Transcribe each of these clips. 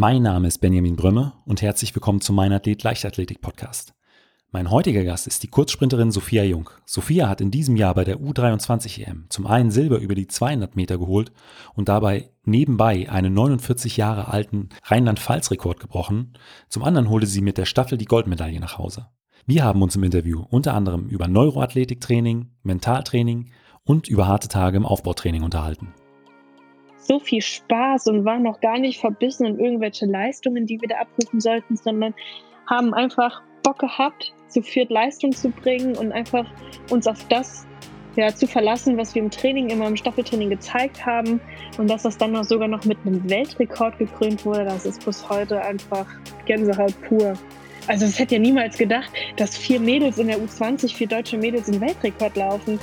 Mein Name ist Benjamin Brömme und herzlich willkommen zu meinem Athlet Leichtathletik Podcast. Mein heutiger Gast ist die Kurzsprinterin Sophia Jung. Sophia hat in diesem Jahr bei der U23 EM zum einen Silber über die 200 Meter geholt und dabei nebenbei einen 49 Jahre alten Rheinland-Pfalz-Rekord gebrochen. Zum anderen holte sie mit der Staffel die Goldmedaille nach Hause. Wir haben uns im Interview unter anderem über Neuroathletiktraining, Mentaltraining und über harte Tage im Aufbautraining unterhalten so viel Spaß und waren noch gar nicht verbissen in irgendwelche Leistungen, die wir da abrufen sollten, sondern haben einfach Bock gehabt, zu viert Leistung zu bringen und einfach uns auf das ja, zu verlassen, was wir im Training, immer im Staffeltraining gezeigt haben. Und dass das dann noch sogar noch mit einem Weltrekord gekrönt wurde, das ist bis heute einfach Gänsehaut pur. Also es hätte ja niemals gedacht, dass vier Mädels in der U20, vier deutsche Mädels einen Weltrekord laufen.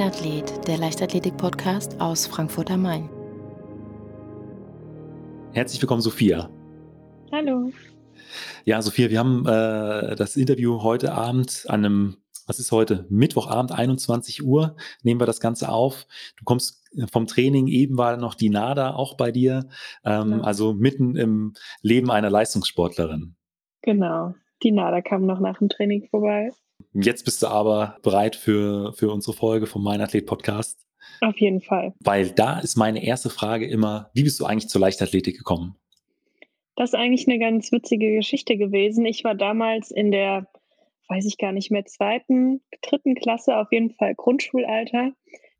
Athlet, der Leichtathletik-Podcast aus Frankfurt am Main. Herzlich willkommen, Sophia. Hallo. Ja, Sophia, wir haben äh, das Interview heute Abend an einem, was ist heute? Mittwochabend, 21 Uhr, nehmen wir das Ganze auf. Du kommst vom Training, eben war noch die NADA auch bei dir, ähm, ja. also mitten im Leben einer Leistungssportlerin. Genau, die NADA kam noch nach dem Training vorbei. Jetzt bist du aber bereit für, für unsere Folge vom Mein Athlet Podcast. Auf jeden Fall. Weil da ist meine erste Frage immer, wie bist du eigentlich zur Leichtathletik gekommen? Das ist eigentlich eine ganz witzige Geschichte gewesen. Ich war damals in der, weiß ich gar nicht mehr, zweiten, dritten Klasse, auf jeden Fall Grundschulalter.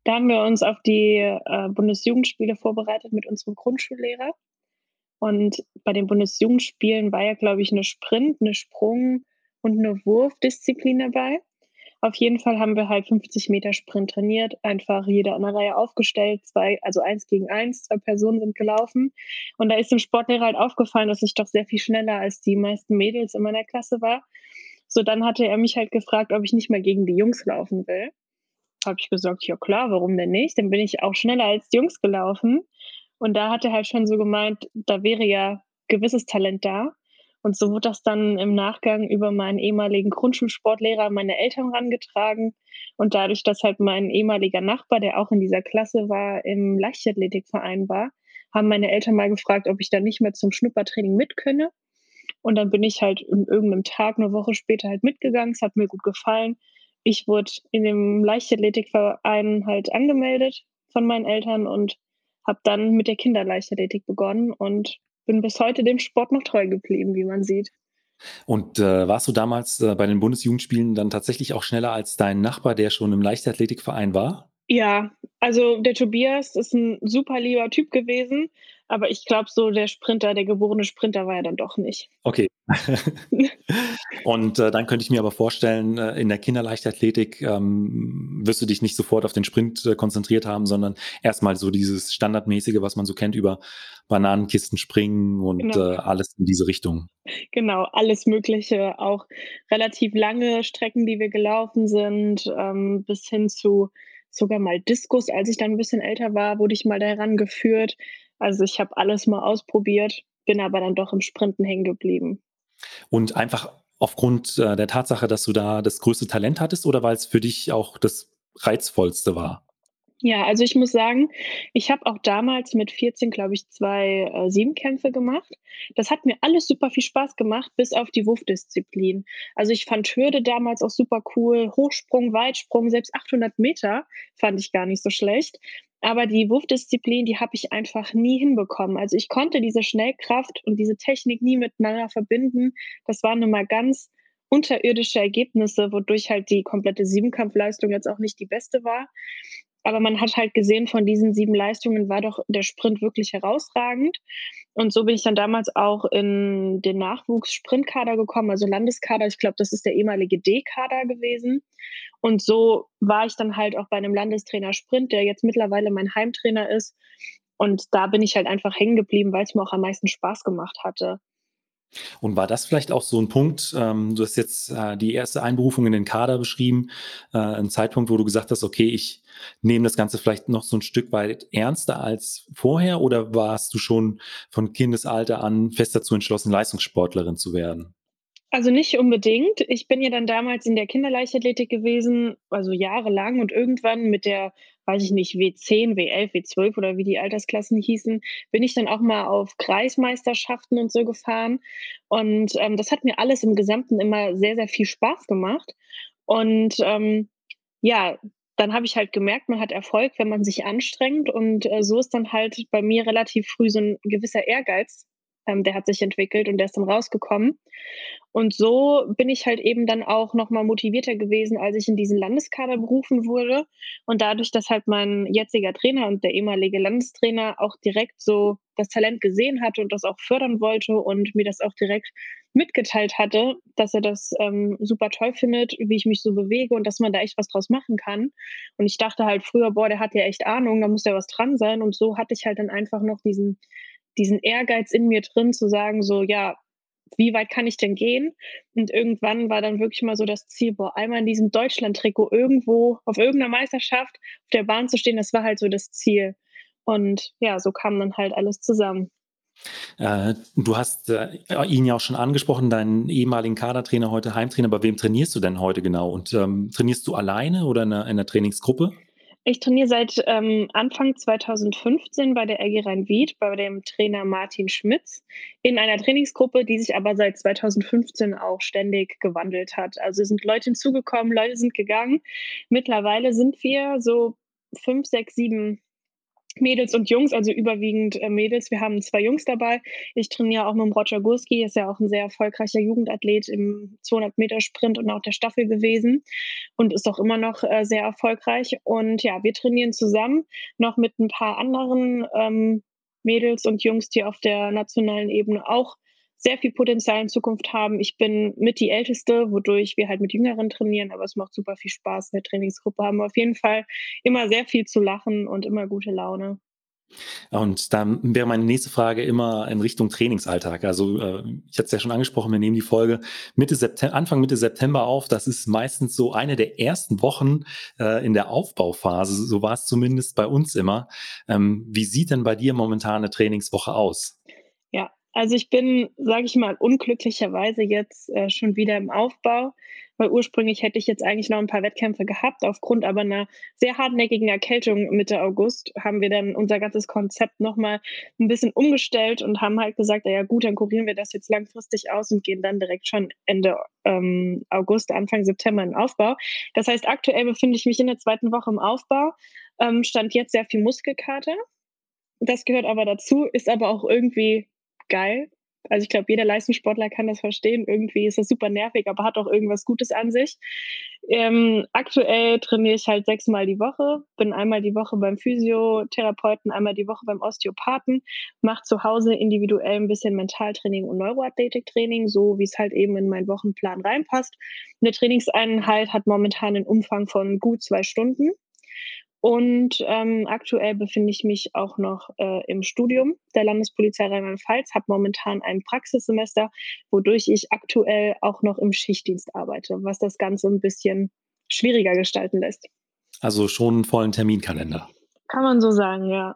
Da haben wir uns auf die äh, Bundesjugendspiele vorbereitet mit unserem Grundschullehrer. Und bei den Bundesjugendspielen war ja, glaube ich, eine Sprint, eine Sprung, und eine Wurfdisziplin dabei. Auf jeden Fall haben wir halt 50 Meter Sprint trainiert, einfach jeder in der Reihe aufgestellt, zwei, also eins gegen eins, zwei Personen sind gelaufen. Und da ist dem Sportlehrer halt aufgefallen, dass ich doch sehr viel schneller als die meisten Mädels in meiner Klasse war. So, dann hatte er mich halt gefragt, ob ich nicht mal gegen die Jungs laufen will. Habe ich gesagt, ja klar, warum denn nicht? Dann bin ich auch schneller als die Jungs gelaufen. Und da hat er halt schon so gemeint, da wäre ja gewisses Talent da. Und so wurde das dann im Nachgang über meinen ehemaligen Grundschulsportlehrer meine Eltern rangetragen. Und dadurch, dass halt mein ehemaliger Nachbar, der auch in dieser Klasse war, im Leichtathletikverein war, haben meine Eltern mal gefragt, ob ich da nicht mehr zum Schnuppertraining mit könne. Und dann bin ich halt in irgendeinem Tag, eine Woche später halt mitgegangen. Es hat mir gut gefallen. Ich wurde in dem Leichtathletikverein halt angemeldet von meinen Eltern und habe dann mit der Kinderleichtathletik begonnen und bin bis heute dem Sport noch treu geblieben, wie man sieht. Und äh, warst du damals äh, bei den Bundesjugendspielen dann tatsächlich auch schneller als dein Nachbar, der schon im Leichtathletikverein war? Ja, also der Tobias ist ein super lieber Typ gewesen, aber ich glaube, so der Sprinter, der geborene Sprinter war er dann doch nicht. Okay. und äh, dann könnte ich mir aber vorstellen, äh, in der Kinderleichtathletik ähm, wirst du dich nicht sofort auf den Sprint äh, konzentriert haben, sondern erstmal so dieses Standardmäßige, was man so kennt über Bananenkisten springen und genau. Äh, alles in diese Richtung. Genau, alles Mögliche, auch relativ lange Strecken, die wir gelaufen sind, ähm, bis hin zu sogar mal Diskus, als ich dann ein bisschen älter war, wurde ich mal daran geführt. Also ich habe alles mal ausprobiert, bin aber dann doch im Sprinten hängen geblieben. Und einfach aufgrund äh, der Tatsache, dass du da das größte Talent hattest oder weil es für dich auch das reizvollste war? Ja, also ich muss sagen, ich habe auch damals mit 14, glaube ich, zwei äh, Siebenkämpfe gemacht. Das hat mir alles super viel Spaß gemacht, bis auf die Wurfdisziplin. Also ich fand Hürde damals auch super cool. Hochsprung, Weitsprung, selbst 800 Meter fand ich gar nicht so schlecht. Aber die Wurfdisziplin, die habe ich einfach nie hinbekommen. Also ich konnte diese Schnellkraft und diese Technik nie miteinander verbinden. Das waren immer ganz unterirdische Ergebnisse, wodurch halt die komplette Siebenkampfleistung jetzt auch nicht die beste war. Aber man hat halt gesehen, von diesen sieben Leistungen war doch der Sprint wirklich herausragend. Und so bin ich dann damals auch in den Nachwuchs-Sprintkader gekommen, also Landeskader. Ich glaube, das ist der ehemalige D-Kader gewesen. Und so war ich dann halt auch bei einem Landestrainer Sprint, der jetzt mittlerweile mein Heimtrainer ist. Und da bin ich halt einfach hängen geblieben, weil es mir auch am meisten Spaß gemacht hatte. Und war das vielleicht auch so ein Punkt, ähm, du hast jetzt äh, die erste Einberufung in den Kader beschrieben, äh, ein Zeitpunkt, wo du gesagt hast, okay, ich nehme das Ganze vielleicht noch so ein Stück weit ernster als vorher oder warst du schon von Kindesalter an fest dazu entschlossen, Leistungssportlerin zu werden? Also nicht unbedingt. Ich bin ja dann damals in der Kinderleichtathletik gewesen, also jahrelang und irgendwann mit der, weiß ich nicht, W10, W11, W12 oder wie die Altersklassen hießen, bin ich dann auch mal auf Kreismeisterschaften und so gefahren. Und ähm, das hat mir alles im Gesamten immer sehr, sehr viel Spaß gemacht. Und ähm, ja, dann habe ich halt gemerkt, man hat Erfolg, wenn man sich anstrengt. Und äh, so ist dann halt bei mir relativ früh so ein gewisser Ehrgeiz ähm, der hat sich entwickelt und der ist dann rausgekommen. Und so bin ich halt eben dann auch nochmal motivierter gewesen, als ich in diesen Landeskader berufen wurde. Und dadurch, dass halt mein jetziger Trainer und der ehemalige Landestrainer auch direkt so das Talent gesehen hatte und das auch fördern wollte und mir das auch direkt mitgeteilt hatte, dass er das ähm, super toll findet, wie ich mich so bewege und dass man da echt was draus machen kann. Und ich dachte halt früher, boah, der hat ja echt Ahnung, da muss ja was dran sein. Und so hatte ich halt dann einfach noch diesen diesen Ehrgeiz in mir drin zu sagen, so, ja, wie weit kann ich denn gehen? Und irgendwann war dann wirklich mal so das Ziel, boah, einmal in diesem Deutschland-Trikot irgendwo auf irgendeiner Meisterschaft auf der Bahn zu stehen, das war halt so das Ziel. Und ja, so kam dann halt alles zusammen. Äh, du hast äh, ihn ja auch schon angesprochen, deinen ehemaligen Kadertrainer, heute Heimtrainer. Bei wem trainierst du denn heute genau? Und ähm, trainierst du alleine oder in einer, in einer Trainingsgruppe? Ich trainiere seit ähm, Anfang 2015 bei der RG Rhein-Wied, bei dem Trainer Martin Schmitz, in einer Trainingsgruppe, die sich aber seit 2015 auch ständig gewandelt hat. Also sind Leute hinzugekommen, Leute sind gegangen. Mittlerweile sind wir so fünf, sechs, sieben Mädels und Jungs, also überwiegend äh, Mädels. Wir haben zwei Jungs dabei. Ich trainiere auch mit dem Roger Gurski, ist ja auch ein sehr erfolgreicher Jugendathlet im 200 Meter Sprint und auch der Staffel gewesen und ist auch immer noch äh, sehr erfolgreich. Und ja, wir trainieren zusammen noch mit ein paar anderen ähm, Mädels und Jungs, die auf der nationalen Ebene auch sehr viel Potenzial in Zukunft haben. Ich bin mit die Älteste, wodurch wir halt mit Jüngeren trainieren, aber es macht super viel Spaß in der Trainingsgruppe. Haben wir auf jeden Fall immer sehr viel zu lachen und immer gute Laune. Und dann wäre meine nächste Frage immer in Richtung Trainingsalltag. Also äh, ich hatte es ja schon angesprochen, wir nehmen die Folge Mitte September, Anfang Mitte September auf. Das ist meistens so eine der ersten Wochen äh, in der Aufbauphase. So war es zumindest bei uns immer. Ähm, wie sieht denn bei dir momentan eine Trainingswoche aus? Also ich bin, sage ich mal, unglücklicherweise jetzt äh, schon wieder im Aufbau, weil ursprünglich hätte ich jetzt eigentlich noch ein paar Wettkämpfe gehabt. Aufgrund aber einer sehr hartnäckigen Erkältung Mitte August haben wir dann unser ganzes Konzept nochmal ein bisschen umgestellt und haben halt gesagt, ja gut, dann kurieren wir das jetzt langfristig aus und gehen dann direkt schon Ende ähm, August, Anfang September in Aufbau. Das heißt, aktuell befinde ich mich in der zweiten Woche im Aufbau, ähm, stand jetzt sehr viel Muskelkater. Das gehört aber dazu, ist aber auch irgendwie geil. Also ich glaube, jeder Leistungssportler kann das verstehen. Irgendwie ist das super nervig, aber hat auch irgendwas Gutes an sich. Ähm, aktuell trainiere ich halt sechsmal die Woche, bin einmal die Woche beim Physiotherapeuten, einmal die Woche beim Osteopathen, mache zu Hause individuell ein bisschen Mentaltraining und Neuroathletiktraining, so wie es halt eben in meinen Wochenplan reinpasst. Eine Trainingseinheit hat momentan einen Umfang von gut zwei Stunden. Und ähm, aktuell befinde ich mich auch noch äh, im Studium der Landespolizei Rheinland-Pfalz, habe momentan ein Praxissemester, wodurch ich aktuell auch noch im Schichtdienst arbeite, was das Ganze ein bisschen schwieriger gestalten lässt. Also schon einen vollen Terminkalender. Kann man so sagen, ja.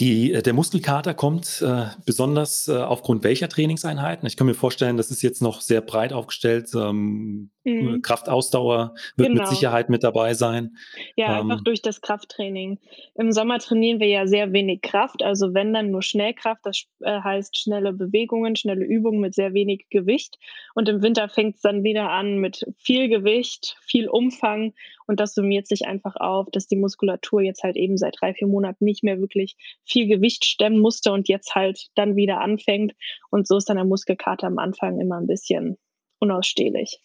Die, äh, der Muskelkater kommt äh, besonders äh, aufgrund welcher Trainingseinheiten? Ich kann mir vorstellen, das ist jetzt noch sehr breit aufgestellt. Ähm, mhm. Kraftausdauer wird genau. mit Sicherheit mit dabei sein. Ja, ähm, einfach durch das Krafttraining. Im Sommer trainieren wir ja sehr wenig Kraft, also wenn dann nur Schnellkraft, das äh, heißt schnelle Bewegungen, schnelle Übungen mit sehr wenig Gewicht. Und im Winter fängt es dann wieder an mit viel Gewicht, viel Umfang und das summiert sich einfach auf, dass die Muskulatur jetzt halt eben seit drei, vier Monaten nicht mehr wirklich viel Gewicht stemmen musste und jetzt halt dann wieder anfängt. Und so ist dann der Muskelkater am Anfang immer ein bisschen unausstehlich.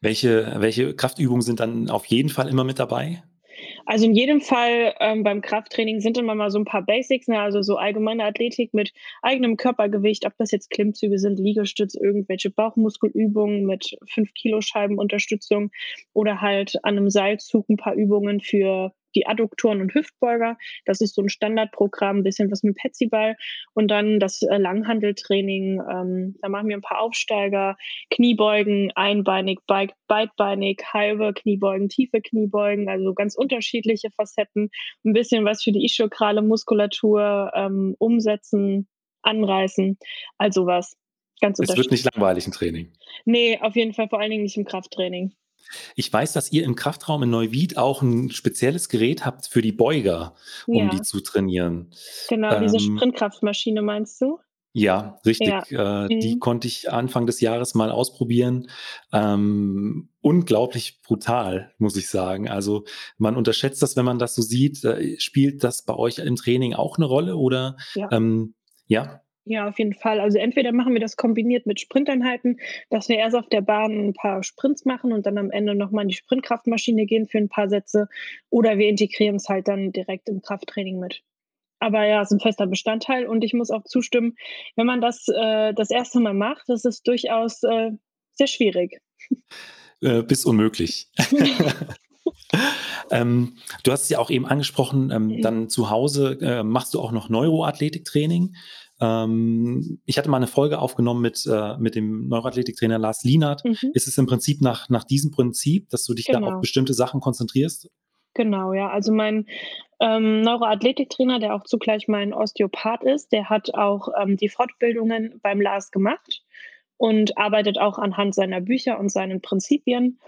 Welche, welche Kraftübungen sind dann auf jeden Fall immer mit dabei? Also in jedem Fall ähm, beim Krafttraining sind immer mal so ein paar Basics, ne? also so allgemeine Athletik mit eigenem Körpergewicht, ob das jetzt Klimmzüge sind, Liegestütz, irgendwelche Bauchmuskelübungen mit 5 Kilo Scheiben Unterstützung oder halt an einem Seilzug ein paar Übungen für die Adduktoren und Hüftbeuger. Das ist so ein Standardprogramm, ein bisschen was mit Petsyball. Und dann das äh, Langhandeltraining. Ähm, da machen wir ein paar Aufsteiger, Kniebeugen, einbeinig, beidbeinig, halbe Kniebeugen, tiefe Kniebeugen, also ganz unterschiedliche Facetten. Ein bisschen was für die ischiokrale Muskulatur ähm, umsetzen, anreißen, also was. Ganz es wird nicht langweilig im Training. Nee, auf jeden Fall vor allen Dingen nicht im Krafttraining. Ich weiß, dass ihr im Kraftraum in Neuwied auch ein spezielles Gerät habt für die Beuger, um ja. die zu trainieren. Genau, ähm, diese Sprintkraftmaschine meinst du? Ja, richtig. Ja. Äh, mhm. Die konnte ich Anfang des Jahres mal ausprobieren. Ähm, unglaublich brutal, muss ich sagen. Also man unterschätzt das, wenn man das so sieht. Äh, spielt das bei euch im Training auch eine Rolle oder? Ja. Ähm, ja? Ja, auf jeden Fall. Also entweder machen wir das kombiniert mit Sprinteinheiten, dass wir erst auf der Bahn ein paar Sprints machen und dann am Ende nochmal in die Sprintkraftmaschine gehen für ein paar Sätze, oder wir integrieren es halt dann direkt im Krafttraining mit. Aber ja, es ist ein fester Bestandteil und ich muss auch zustimmen, wenn man das äh, das erste Mal macht, das ist durchaus äh, sehr schwierig. Äh, bis unmöglich. ähm, du hast es ja auch eben angesprochen, ähm, mhm. dann zu Hause äh, machst du auch noch Neuroathletiktraining. Ähm, ich hatte mal eine Folge aufgenommen mit, äh, mit dem Neuroathletiktrainer Lars Lienert. Mhm. Ist es im Prinzip nach, nach diesem Prinzip, dass du dich genau. da auf genau. bestimmte Sachen konzentrierst? Genau, ja. Also mein ähm, Neuroathletiktrainer, der auch zugleich mein Osteopath ist, der hat auch ähm, die Fortbildungen beim Lars gemacht und arbeitet auch anhand seiner Bücher und seinen Prinzipien.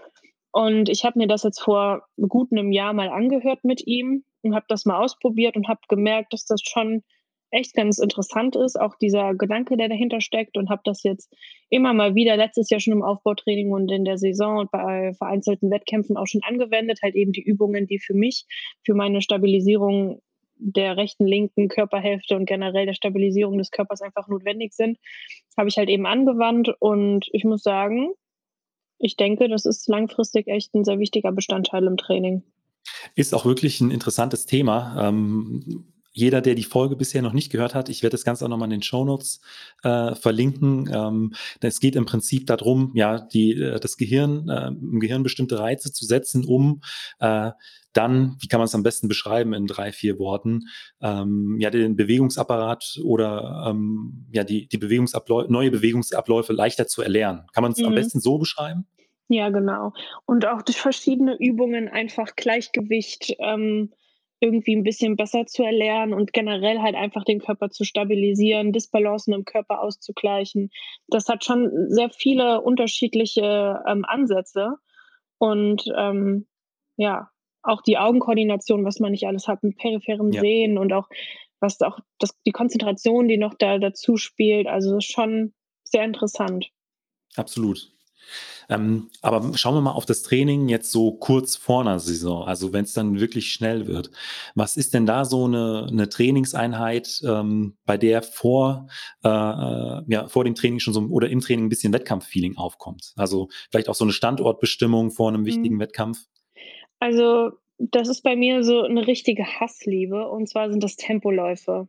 Und ich habe mir das jetzt vor gut einem Jahr mal angehört mit ihm und habe das mal ausprobiert und habe gemerkt, dass das schon echt ganz interessant ist, auch dieser Gedanke, der dahinter steckt und habe das jetzt immer mal wieder letztes Jahr schon im Aufbautraining und in der Saison und bei vereinzelten Wettkämpfen auch schon angewendet, halt eben die Übungen, die für mich, für meine Stabilisierung der rechten, linken Körperhälfte und generell der Stabilisierung des Körpers einfach notwendig sind, habe ich halt eben angewandt und ich muss sagen, ich denke, das ist langfristig echt ein sehr wichtiger Bestandteil im Training. Ist auch wirklich ein interessantes Thema. Ähm, jeder, der die Folge bisher noch nicht gehört hat, ich werde das Ganze auch nochmal in den Shownotes äh, verlinken. Ähm, es geht im Prinzip darum, ja, die, äh, das Gehirn, äh, im Gehirn bestimmte Reize zu setzen, um äh, dann, wie kann man es am besten beschreiben in drei, vier Worten, ähm, ja, den Bewegungsapparat oder ähm, ja, die, die Bewegungsabläufe, neue Bewegungsabläufe leichter zu erlernen. Kann man es mhm. am besten so beschreiben? Ja, genau. Und auch durch verschiedene Übungen einfach Gleichgewicht ähm, irgendwie ein bisschen besser zu erlernen und generell halt einfach den Körper zu stabilisieren, Disbalancen im Körper auszugleichen. Das hat schon sehr viele unterschiedliche ähm, Ansätze. Und ähm, ja, auch die Augenkoordination, was man nicht alles hat mit peripherem ja. Sehen und auch was auch das, die Konzentration, die noch da dazu spielt. Also schon sehr interessant. Absolut. Ähm, aber schauen wir mal auf das Training jetzt so kurz vor einer Saison, also wenn es dann wirklich schnell wird. Was ist denn da so eine, eine Trainingseinheit, ähm, bei der vor, äh, äh, ja, vor dem Training schon so oder im Training ein bisschen Wettkampffeeling aufkommt? Also vielleicht auch so eine Standortbestimmung vor einem wichtigen mhm. Wettkampf? Also das ist bei mir so eine richtige Hassliebe und zwar sind das Tempoläufe.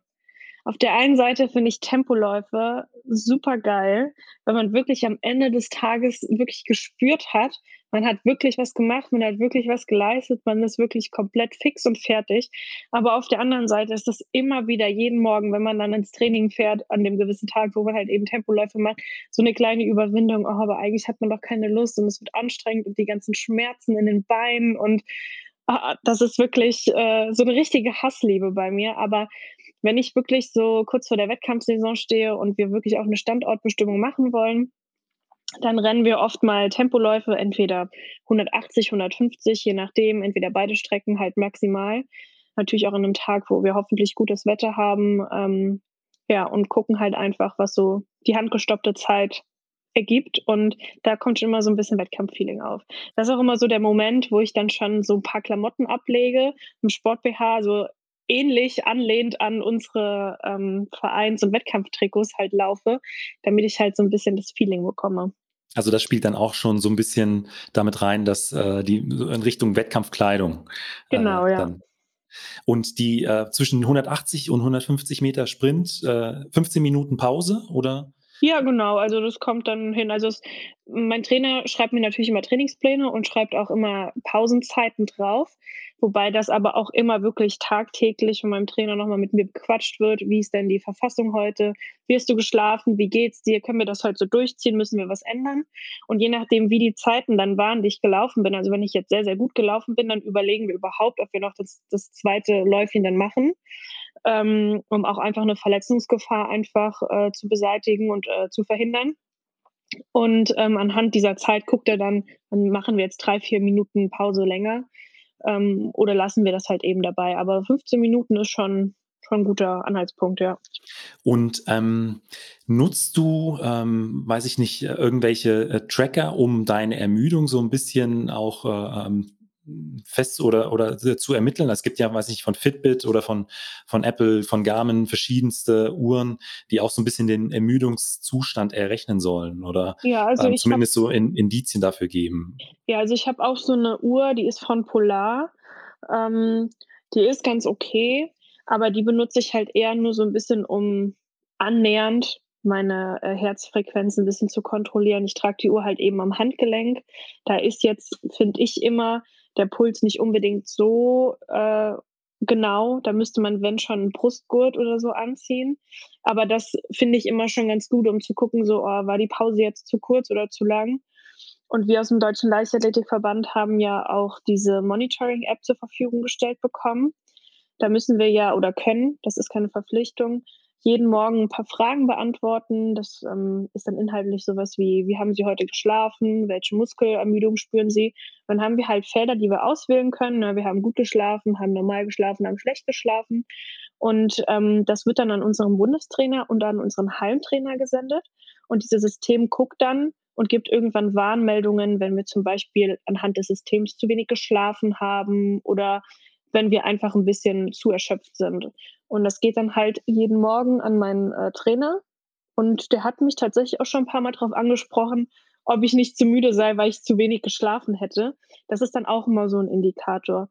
Auf der einen Seite finde ich Tempoläufe super geil, weil man wirklich am Ende des Tages wirklich gespürt hat, man hat wirklich was gemacht, man hat wirklich was geleistet, man ist wirklich komplett fix und fertig. Aber auf der anderen Seite ist das immer wieder jeden Morgen, wenn man dann ins Training fährt, an dem gewissen Tag, wo man halt eben Tempoläufe macht, so eine kleine Überwindung. Oh, aber eigentlich hat man doch keine Lust und es wird anstrengend und die ganzen Schmerzen in den Beinen und ah, das ist wirklich äh, so eine richtige Hassliebe bei mir. Aber wenn ich wirklich so kurz vor der Wettkampfsaison stehe und wir wirklich auch eine Standortbestimmung machen wollen, dann rennen wir oft mal Tempoläufe, entweder 180, 150, je nachdem, entweder beide Strecken halt maximal. Natürlich auch an einem Tag, wo wir hoffentlich gutes Wetter haben. Ähm, ja, und gucken halt einfach, was so die handgestoppte Zeit ergibt. Und da kommt schon immer so ein bisschen Wettkampffeeling auf. Das ist auch immer so der Moment, wo ich dann schon so ein paar Klamotten ablege, im Sport-BH, so ähnlich anlehnt an unsere ähm, Vereins- und Wettkampftrikots halt laufe, damit ich halt so ein bisschen das Feeling bekomme. Also das spielt dann auch schon so ein bisschen damit rein, dass äh, die in Richtung Wettkampfkleidung. Äh, genau, äh, ja. Und die äh, zwischen 180 und 150 Meter Sprint, äh, 15 Minuten Pause oder? Ja, genau. Also das kommt dann hin. Also es, mein Trainer schreibt mir natürlich immer Trainingspläne und schreibt auch immer Pausenzeiten drauf. Wobei das aber auch immer wirklich tagtäglich von meinem Trainer nochmal mit mir bequatscht wird. Wie ist denn die Verfassung heute? Wie hast du geschlafen? Wie geht's dir? Können wir das heute so durchziehen? Müssen wir was ändern? Und je nachdem, wie die Zeiten dann waren, die ich gelaufen bin, also wenn ich jetzt sehr, sehr gut gelaufen bin, dann überlegen wir überhaupt, ob wir noch das, das zweite Läufchen dann machen, ähm, um auch einfach eine Verletzungsgefahr einfach äh, zu beseitigen und äh, zu verhindern. Und ähm, anhand dieser Zeit guckt er dann, dann machen wir jetzt drei, vier Minuten Pause länger ähm, oder lassen wir das halt eben dabei. Aber 15 Minuten ist schon, schon ein guter Anhaltspunkt, ja. Und ähm, nutzt du, ähm, weiß ich nicht, irgendwelche äh, Tracker, um deine Ermüdung so ein bisschen auch äh, ähm, fest oder, oder zu ermitteln. Es gibt ja, weiß ich, von Fitbit oder von, von Apple, von Garmin verschiedenste Uhren, die auch so ein bisschen den Ermüdungszustand errechnen sollen oder ja, also ähm, zumindest hab, so in, Indizien dafür geben. Ja, also ich habe auch so eine Uhr, die ist von Polar. Ähm, die ist ganz okay, aber die benutze ich halt eher nur so ein bisschen, um annähernd meine äh, Herzfrequenz ein bisschen zu kontrollieren. Ich trage die Uhr halt eben am Handgelenk. Da ist jetzt, finde ich immer, der Puls nicht unbedingt so äh, genau. Da müsste man, wenn schon, einen Brustgurt oder so anziehen. Aber das finde ich immer schon ganz gut, um zu gucken, so, oh, war die Pause jetzt zu kurz oder zu lang? Und wir aus dem Deutschen Leichtathletikverband haben ja auch diese Monitoring-App zur Verfügung gestellt bekommen. Da müssen wir ja oder können, das ist keine Verpflichtung, jeden Morgen ein paar Fragen beantworten. Das ähm, ist dann inhaltlich sowas wie, wie haben Sie heute geschlafen? Welche Muskelermüdung spüren Sie? Dann haben wir halt Felder, die wir auswählen können. Wir haben gut geschlafen, haben normal geschlafen, haben schlecht geschlafen. Und ähm, das wird dann an unseren Bundestrainer und an unseren Hallentrainer gesendet. Und dieses System guckt dann und gibt irgendwann Warnmeldungen, wenn wir zum Beispiel anhand des Systems zu wenig geschlafen haben oder wenn wir einfach ein bisschen zu erschöpft sind. Und das geht dann halt jeden Morgen an meinen äh, Trainer. Und der hat mich tatsächlich auch schon ein paar Mal darauf angesprochen, ob ich nicht zu müde sei, weil ich zu wenig geschlafen hätte. Das ist dann auch immer so ein Indikator.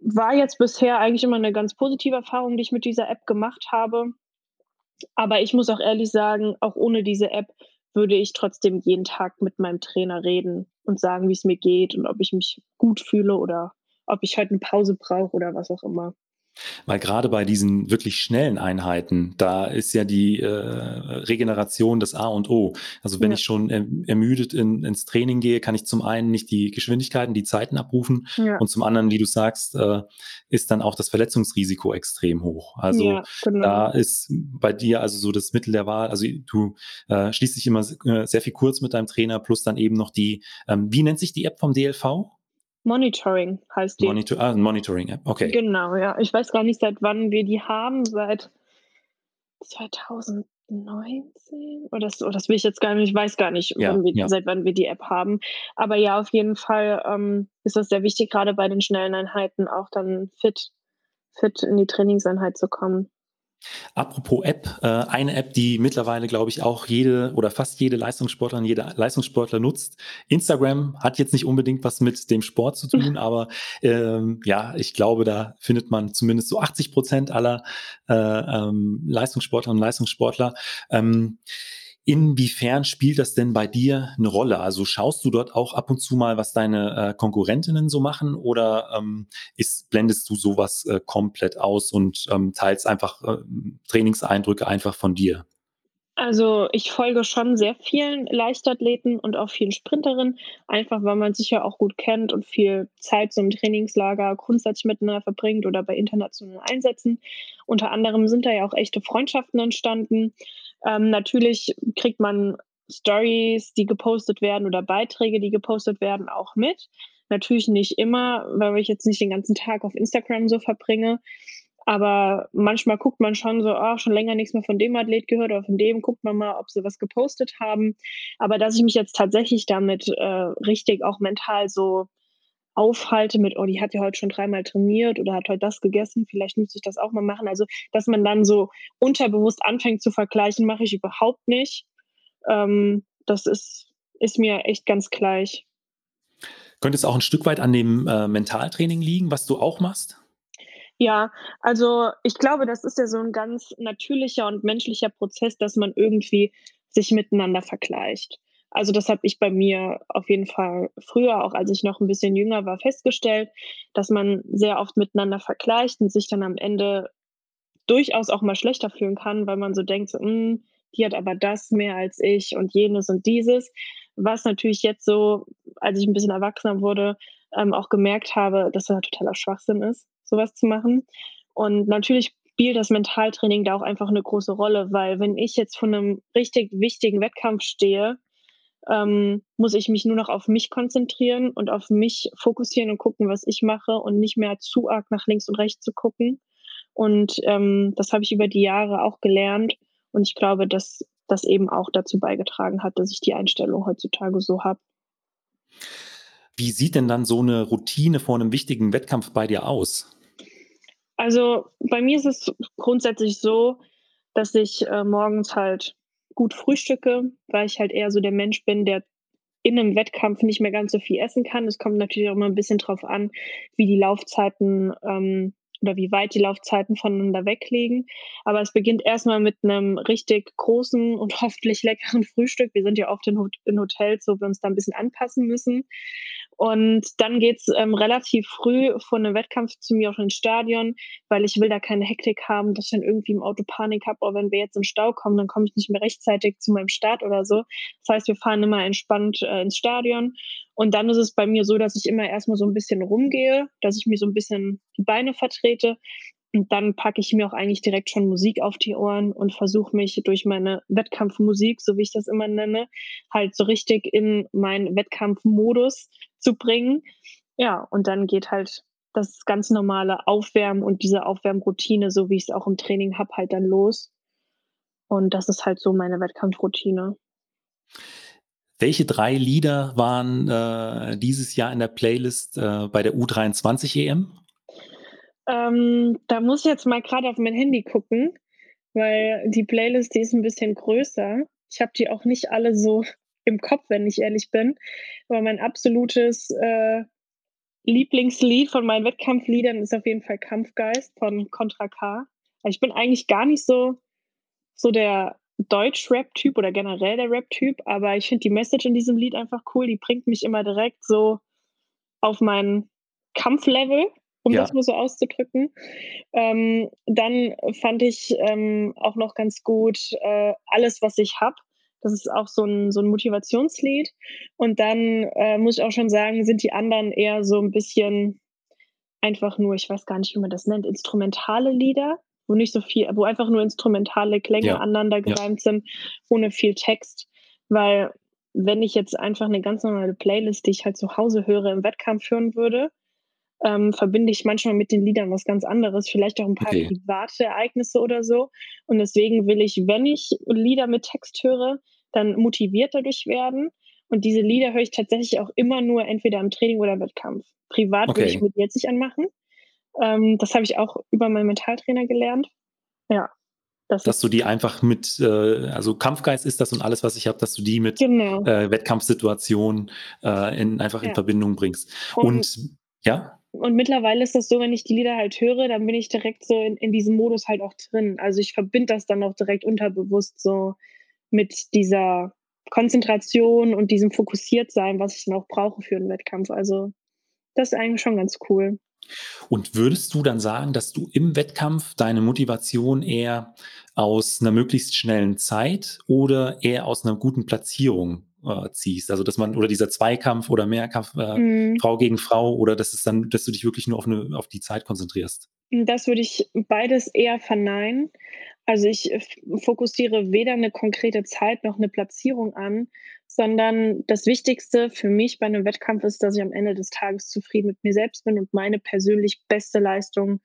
War jetzt bisher eigentlich immer eine ganz positive Erfahrung, die ich mit dieser App gemacht habe. Aber ich muss auch ehrlich sagen, auch ohne diese App würde ich trotzdem jeden Tag mit meinem Trainer reden und sagen, wie es mir geht und ob ich mich gut fühle oder ob ich heute eine Pause brauche oder was auch immer. Weil gerade bei diesen wirklich schnellen Einheiten, da ist ja die äh, Regeneration das A und O. Also wenn ja. ich schon ermüdet in, ins Training gehe, kann ich zum einen nicht die Geschwindigkeiten, die Zeiten abrufen ja. und zum anderen, wie du sagst, äh, ist dann auch das Verletzungsrisiko extrem hoch. Also ja, genau. da ist bei dir also so das Mittel der Wahl. Also du äh, schließt dich immer äh, sehr viel kurz mit deinem Trainer plus dann eben noch die, ähm, wie nennt sich die App vom DLV? Monitoring heißt die. Monitor ah, Monitoring-App, okay. Genau, ja. Ich weiß gar nicht, seit wann wir die haben, seit 2019 oder das, oh, das will ich jetzt gar nicht, ich weiß gar nicht, ja, wann wir, ja. seit wann wir die App haben. Aber ja, auf jeden Fall ähm, ist das sehr wichtig, gerade bei den schnellen Einheiten auch dann fit, fit in die Trainingseinheit zu kommen. Apropos App, äh, eine App, die mittlerweile, glaube ich, auch jede oder fast jede Leistungssportlerin, jeder Leistungssportler nutzt. Instagram hat jetzt nicht unbedingt was mit dem Sport zu tun, aber ähm, ja, ich glaube, da findet man zumindest so 80 Prozent aller äh, ähm, Leistungssportlerinnen und Leistungssportler. Ähm, Inwiefern spielt das denn bei dir eine Rolle? Also schaust du dort auch ab und zu mal, was deine äh, Konkurrentinnen so machen oder ähm, ist, blendest du sowas äh, komplett aus und ähm, teilst einfach äh, Trainingseindrücke einfach von dir? Also ich folge schon sehr vielen Leichtathleten und auch vielen Sprinterinnen, einfach weil man sich ja auch gut kennt und viel Zeit zum Trainingslager grundsätzlich miteinander verbringt oder bei internationalen Einsätzen. Unter anderem sind da ja auch echte Freundschaften entstanden. Ähm, natürlich kriegt man Stories, die gepostet werden oder Beiträge, die gepostet werden, auch mit. Natürlich nicht immer, weil ich jetzt nicht den ganzen Tag auf Instagram so verbringe. Aber manchmal guckt man schon so, oh, schon länger nichts mehr von dem Athlet gehört oder von dem, guckt man mal, ob sie was gepostet haben. Aber dass ich mich jetzt tatsächlich damit äh, richtig auch mental so aufhalte mit, oh, die hat ja heute schon dreimal trainiert oder hat heute das gegessen, vielleicht müsste ich das auch mal machen. Also, dass man dann so unterbewusst anfängt zu vergleichen, mache ich überhaupt nicht. Ähm, das ist, ist mir echt ganz gleich. Könnte es auch ein Stück weit an dem äh, Mentaltraining liegen, was du auch machst? Ja, also ich glaube, das ist ja so ein ganz natürlicher und menschlicher Prozess, dass man irgendwie sich miteinander vergleicht. Also das habe ich bei mir auf jeden Fall früher, auch als ich noch ein bisschen jünger war, festgestellt, dass man sehr oft miteinander vergleicht und sich dann am Ende durchaus auch mal schlechter fühlen kann, weil man so denkt, so, hm, die hat aber das mehr als ich und jenes und dieses. Was natürlich jetzt so, als ich ein bisschen erwachsener wurde, ähm, auch gemerkt habe, dass das totaler Schwachsinn ist, sowas zu machen. Und natürlich spielt das Mentaltraining da auch einfach eine große Rolle, weil wenn ich jetzt von einem richtig wichtigen Wettkampf stehe, ähm, muss ich mich nur noch auf mich konzentrieren und auf mich fokussieren und gucken, was ich mache und nicht mehr zu arg nach links und rechts zu gucken. Und ähm, das habe ich über die Jahre auch gelernt. Und ich glaube, dass das eben auch dazu beigetragen hat, dass ich die Einstellung heutzutage so habe. Wie sieht denn dann so eine Routine vor einem wichtigen Wettkampf bei dir aus? Also bei mir ist es grundsätzlich so, dass ich äh, morgens halt gut frühstücke, weil ich halt eher so der Mensch bin, der in einem Wettkampf nicht mehr ganz so viel essen kann. Es kommt natürlich auch immer ein bisschen drauf an, wie die Laufzeiten ähm, oder wie weit die Laufzeiten voneinander weglegen. Aber es beginnt erstmal mit einem richtig großen und hoffentlich leckeren Frühstück. Wir sind ja oft in, Hotels, wo wir uns da ein bisschen anpassen müssen. Und dann geht's ähm, relativ früh vor einem Wettkampf zu mir auch ins Stadion, weil ich will da keine Hektik haben, dass ich dann irgendwie im Auto Panik habe, oh, wenn wir jetzt im Stau kommen, dann komme ich nicht mehr rechtzeitig zu meinem Start oder so. Das heißt, wir fahren immer entspannt äh, ins Stadion. Und dann ist es bei mir so, dass ich immer erstmal so ein bisschen rumgehe, dass ich mir so ein bisschen die Beine vertrete und dann packe ich mir auch eigentlich direkt schon Musik auf die Ohren und versuche mich durch meine Wettkampfmusik, so wie ich das immer nenne, halt so richtig in meinen Wettkampfmodus zu bringen. Ja, und dann geht halt das ganz normale Aufwärmen und diese Aufwärmroutine, so wie ich es auch im Training habe, halt dann los. Und das ist halt so meine Wettkampfroutine. Welche drei Lieder waren äh, dieses Jahr in der Playlist äh, bei der U23 EM? Ähm, da muss ich jetzt mal gerade auf mein Handy gucken, weil die Playlist, die ist ein bisschen größer. Ich habe die auch nicht alle so im Kopf, wenn ich ehrlich bin. Aber mein absolutes äh, Lieblingslied von meinen Wettkampfliedern ist auf jeden Fall Kampfgeist von Contra K. Also ich bin eigentlich gar nicht so, so der Deutsch-Rap-Typ oder generell der Rap-Typ, aber ich finde die Message in diesem Lied einfach cool. Die bringt mich immer direkt so auf mein Kampflevel um ja. das mal so auszudrücken. Ähm, dann fand ich ähm, auch noch ganz gut äh, alles, was ich habe. Das ist auch so ein, so ein Motivationslied. Und dann äh, muss ich auch schon sagen, sind die anderen eher so ein bisschen einfach nur, ich weiß gar nicht, wie man das nennt, instrumentale Lieder, wo nicht so viel, wo einfach nur instrumentale Klänge ja. aneinander gereimt ja. sind, ohne viel Text. Weil wenn ich jetzt einfach eine ganz normale Playlist, die ich halt zu Hause höre, im Wettkampf hören würde, ähm, verbinde ich manchmal mit den Liedern was ganz anderes, vielleicht auch ein paar okay. private Ereignisse oder so. Und deswegen will ich, wenn ich Lieder mit Text höre, dann motiviert dadurch werden. Und diese Lieder höre ich tatsächlich auch immer nur entweder im Training oder im Wettkampf. Privat okay. will ich mit jetzt nicht anmachen. Ähm, das habe ich auch über meinen Mentaltrainer gelernt. Ja. Das dass du die einfach mit, äh, also Kampfgeist ist das und alles, was ich habe, dass du die mit genau. äh, Wettkampfsituationen äh, in, einfach ja. in Verbindung bringst. Und, und ja? Und mittlerweile ist das so, wenn ich die Lieder halt höre, dann bin ich direkt so in, in diesem Modus halt auch drin. Also ich verbinde das dann auch direkt unterbewusst so mit dieser Konzentration und diesem Fokussiertsein, was ich dann auch brauche für einen Wettkampf. Also das ist eigentlich schon ganz cool. Und würdest du dann sagen, dass du im Wettkampf deine Motivation eher aus einer möglichst schnellen Zeit oder eher aus einer guten Platzierung äh, ziehst. Also dass man, oder dieser Zweikampf oder Mehrkampf, äh, mhm. Frau gegen Frau, oder dass es dann, dass du dich wirklich nur auf, eine, auf die Zeit konzentrierst? Das würde ich beides eher verneinen. Also ich fokussiere weder eine konkrete Zeit noch eine Platzierung an, sondern das Wichtigste für mich bei einem Wettkampf ist, dass ich am Ende des Tages zufrieden mit mir selbst bin und meine persönlich beste Leistung,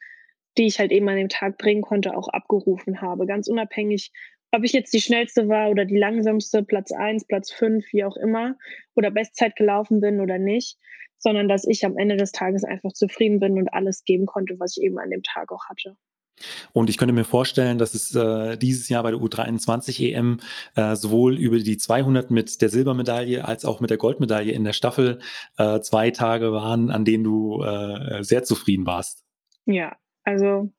die ich halt eben an dem Tag bringen konnte, auch abgerufen habe. Ganz unabhängig ob ich jetzt die schnellste war oder die langsamste, Platz 1, Platz 5, wie auch immer, oder Bestzeit gelaufen bin oder nicht, sondern dass ich am Ende des Tages einfach zufrieden bin und alles geben konnte, was ich eben an dem Tag auch hatte. Und ich könnte mir vorstellen, dass es äh, dieses Jahr bei der U23 EM äh, sowohl über die 200 mit der Silbermedaille als auch mit der Goldmedaille in der Staffel äh, zwei Tage waren, an denen du äh, sehr zufrieden warst. Ja, also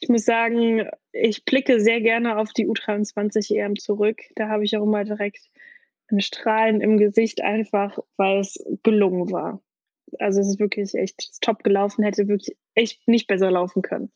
ich muss sagen, ich blicke sehr gerne auf die U23 EM zurück. Da habe ich auch immer direkt ein Strahlen im Gesicht einfach, weil es gelungen war. Also es ist wirklich echt top gelaufen, hätte wirklich echt nicht besser laufen können.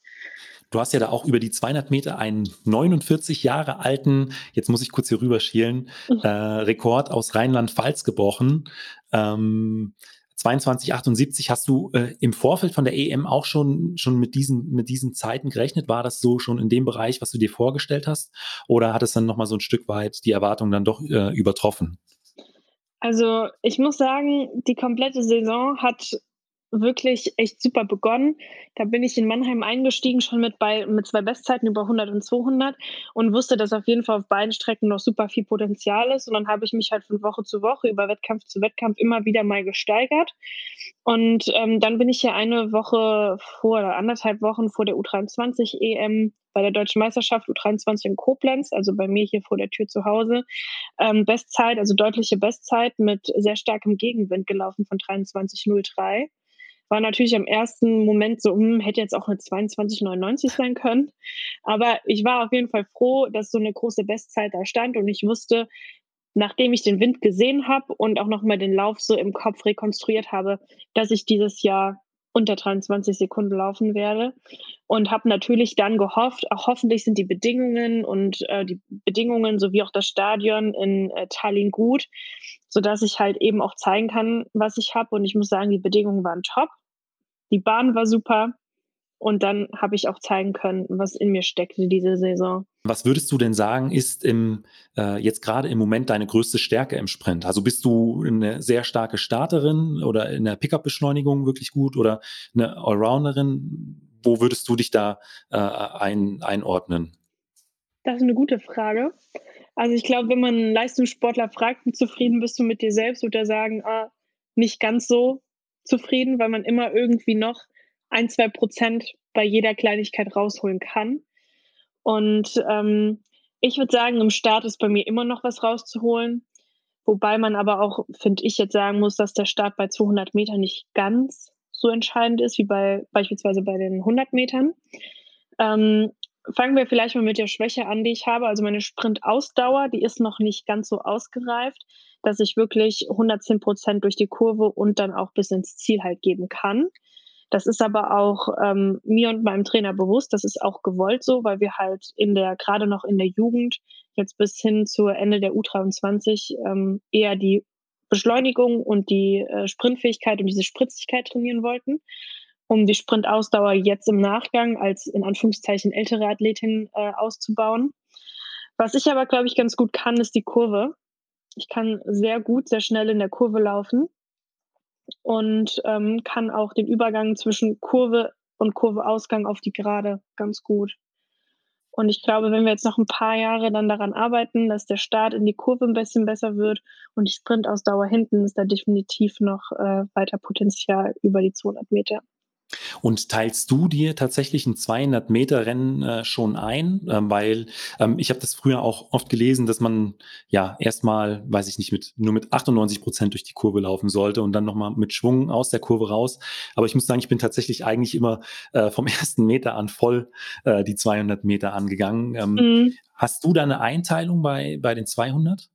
Du hast ja da auch über die 200 Meter einen 49 Jahre alten, jetzt muss ich kurz hier rüber schielen, mhm. äh, Rekord aus Rheinland-Pfalz gebrochen. Ähm, 2278 hast du äh, im Vorfeld von der EM auch schon, schon mit, diesen, mit diesen Zeiten gerechnet? War das so schon in dem Bereich, was du dir vorgestellt hast? Oder hat es dann nochmal so ein Stück weit die Erwartung dann doch äh, übertroffen? Also ich muss sagen, die komplette Saison hat wirklich echt super begonnen. Da bin ich in Mannheim eingestiegen, schon mit, bei, mit zwei Bestzeiten über 100 und 200 und wusste, dass auf jeden Fall auf beiden Strecken noch super viel Potenzial ist. Und dann habe ich mich halt von Woche zu Woche über Wettkampf zu Wettkampf immer wieder mal gesteigert. Und ähm, dann bin ich ja eine Woche vor oder anderthalb Wochen vor der U23 EM bei der Deutschen Meisterschaft U23 in Koblenz, also bei mir hier vor der Tür zu Hause, ähm, Bestzeit, also deutliche Bestzeit mit sehr starkem Gegenwind gelaufen von 23,03 war natürlich im ersten Moment so, hm, hätte jetzt auch eine 22,99 sein können. Aber ich war auf jeden Fall froh, dass so eine große Bestzeit da stand und ich wusste, nachdem ich den Wind gesehen habe und auch nochmal den Lauf so im Kopf rekonstruiert habe, dass ich dieses Jahr unter 23 Sekunden laufen werde und habe natürlich dann gehofft, auch hoffentlich sind die Bedingungen und äh, die Bedingungen sowie auch das Stadion in äh, Tallinn gut, sodass ich halt eben auch zeigen kann, was ich habe und ich muss sagen, die Bedingungen waren top. Die Bahn war super und dann habe ich auch zeigen können, was in mir steckte diese Saison. Was würdest du denn sagen, ist im, äh, jetzt gerade im Moment deine größte Stärke im Sprint? Also bist du eine sehr starke Starterin oder in der Pickup-Beschleunigung wirklich gut oder eine Allrounderin? Wo würdest du dich da äh, ein, einordnen? Das ist eine gute Frage. Also ich glaube, wenn man einen Leistungssportler fragt, wie zufrieden bist du mit dir selbst, wird er sagen, ah, nicht ganz so zufrieden, weil man immer irgendwie noch ein, zwei Prozent bei jeder Kleinigkeit rausholen kann. Und ähm, ich würde sagen, im Start ist bei mir immer noch was rauszuholen. Wobei man aber auch, finde ich, jetzt sagen muss, dass der Start bei 200 Metern nicht ganz so entscheidend ist wie bei beispielsweise bei den 100 Metern. Ähm, fangen wir vielleicht mal mit der Schwäche an, die ich habe. Also meine Sprintausdauer, die ist noch nicht ganz so ausgereift, dass ich wirklich 110 Prozent durch die Kurve und dann auch bis ins Ziel halt geben kann. Das ist aber auch ähm, mir und meinem Trainer bewusst. Das ist auch gewollt so, weil wir halt in der, gerade noch in der Jugend, jetzt bis hin zu Ende der U23, ähm, eher die Beschleunigung und die äh, Sprintfähigkeit und diese Spritzigkeit trainieren wollten, um die Sprintausdauer jetzt im Nachgang als in Anführungszeichen ältere Athletin äh, auszubauen. Was ich aber, glaube ich, ganz gut kann, ist die Kurve. Ich kann sehr gut, sehr schnell in der Kurve laufen und ähm, kann auch den Übergang zwischen Kurve und Kurveausgang auf die Gerade ganz gut. Und ich glaube, wenn wir jetzt noch ein paar Jahre dann daran arbeiten, dass der Start in die Kurve ein bisschen besser wird und die Sprintausdauer hinten, ist da definitiv noch äh, weiter Potenzial über die 200 Meter. Und teilst du dir tatsächlich ein 200 Meter Rennen äh, schon ein? Ähm, weil ähm, ich habe das früher auch oft gelesen, dass man ja erstmal, weiß ich nicht, mit nur mit 98 Prozent durch die Kurve laufen sollte und dann nochmal mit Schwung aus der Kurve raus. Aber ich muss sagen, ich bin tatsächlich eigentlich immer äh, vom ersten Meter an voll äh, die 200 Meter angegangen. Ähm, mhm. Hast du da eine Einteilung bei, bei den 200?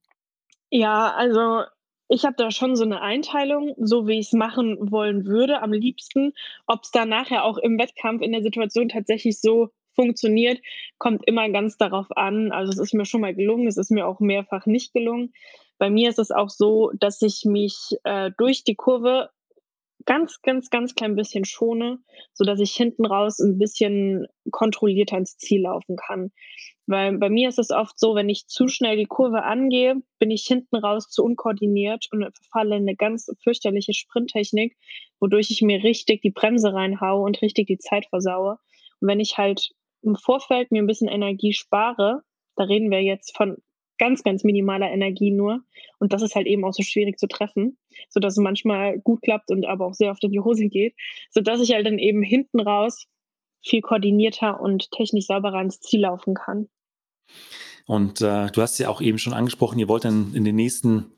Ja, also ich habe da schon so eine Einteilung, so wie ich es machen wollen würde, am liebsten. Ob es dann nachher auch im Wettkampf in der Situation tatsächlich so funktioniert, kommt immer ganz darauf an. Also es ist mir schon mal gelungen, es ist mir auch mehrfach nicht gelungen. Bei mir ist es auch so, dass ich mich äh, durch die Kurve ganz, ganz, ganz klein bisschen schone, sodass ich hinten raus ein bisschen kontrollierter ins Ziel laufen kann. Weil bei mir ist es oft so, wenn ich zu schnell die Kurve angehe, bin ich hinten raus zu unkoordiniert und verfalle in eine ganz fürchterliche Sprinttechnik, wodurch ich mir richtig die Bremse reinhaue und richtig die Zeit versaue. Und wenn ich halt im Vorfeld mir ein bisschen Energie spare, da reden wir jetzt von ganz, ganz minimaler Energie nur. Und das ist halt eben auch so schwierig zu treffen, sodass es manchmal gut klappt und aber auch sehr oft in die Hose geht, sodass ich halt dann eben hinten raus viel koordinierter und technisch sauberer ins Ziel laufen kann. Und äh, du hast ja auch eben schon angesprochen, ihr wollt dann in den nächsten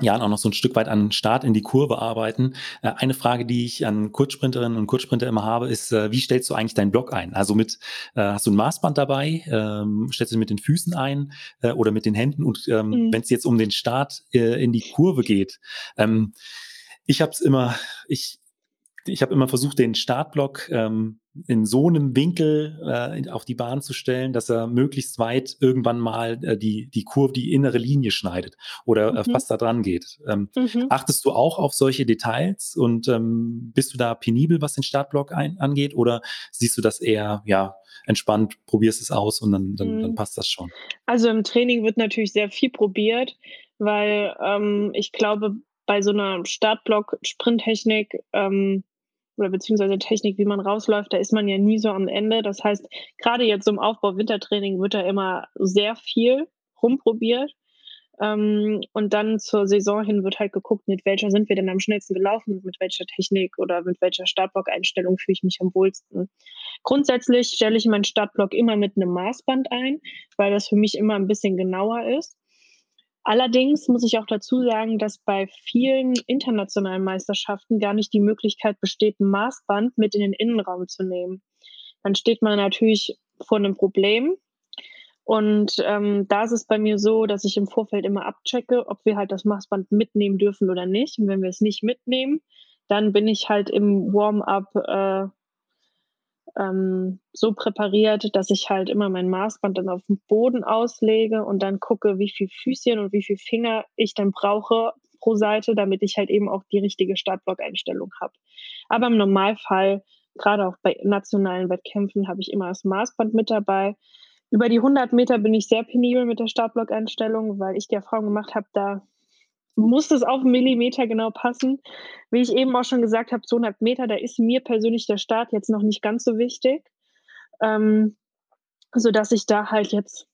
ja, auch noch so ein Stück weit an Start in die Kurve arbeiten. Äh, eine Frage, die ich an Kurzsprinterinnen und Kurzsprinter immer habe, ist, äh, wie stellst du eigentlich deinen Block ein? Also mit, äh, hast du ein Maßband dabei, ähm, stellst du mit den Füßen ein oder mit den Händen? Und ähm, mhm. wenn es jetzt um den Start in die Kurve geht, ähm, ich habe es immer, ich, ich habe immer versucht, den Startblock ähm, in so einem Winkel äh, auf die Bahn zu stellen, dass er möglichst weit irgendwann mal äh, die, die Kurve, die innere Linie schneidet oder äh, mhm. fast da dran geht. Ähm, mhm. Achtest du auch auf solche Details und ähm, bist du da penibel, was den Startblock ein, angeht oder siehst du das eher, ja, entspannt, probierst es aus und dann, dann, mhm. dann passt das schon? Also im Training wird natürlich sehr viel probiert, weil ähm, ich glaube, bei so einer Startblock-Sprinttechnik ähm, oder beziehungsweise Technik, wie man rausläuft, da ist man ja nie so am Ende. Das heißt, gerade jetzt im Aufbau Wintertraining wird da immer sehr viel rumprobiert. Ähm, und dann zur Saison hin wird halt geguckt, mit welcher sind wir denn am schnellsten gelaufen, mit welcher Technik oder mit welcher Startblock-Einstellung fühle ich mich am wohlsten. Grundsätzlich stelle ich meinen Startblock immer mit einem Maßband ein, weil das für mich immer ein bisschen genauer ist. Allerdings muss ich auch dazu sagen, dass bei vielen internationalen Meisterschaften gar nicht die Möglichkeit besteht, ein Maßband mit in den Innenraum zu nehmen. Dann steht man natürlich vor einem Problem. Und ähm, da ist es bei mir so, dass ich im Vorfeld immer abchecke, ob wir halt das Maßband mitnehmen dürfen oder nicht. Und wenn wir es nicht mitnehmen, dann bin ich halt im Warm-up äh, ähm, so präpariert, dass ich halt immer mein Maßband dann auf dem Boden auslege und dann gucke, wie viel Füßchen und wie viel Finger ich dann brauche pro Seite, damit ich halt eben auch die richtige Startblock-Einstellung habe. Aber im Normalfall, gerade auch bei nationalen Wettkämpfen, habe ich immer das Maßband mit dabei. Über die 100 Meter bin ich sehr penibel mit der Startblock-Einstellung, weil ich die Erfahrung gemacht habe, da muss es auf einen Millimeter genau passen. Wie ich eben auch schon gesagt habe, 200 Meter, da ist mir persönlich der Start jetzt noch nicht ganz so wichtig, ähm, sodass ich da halt jetzt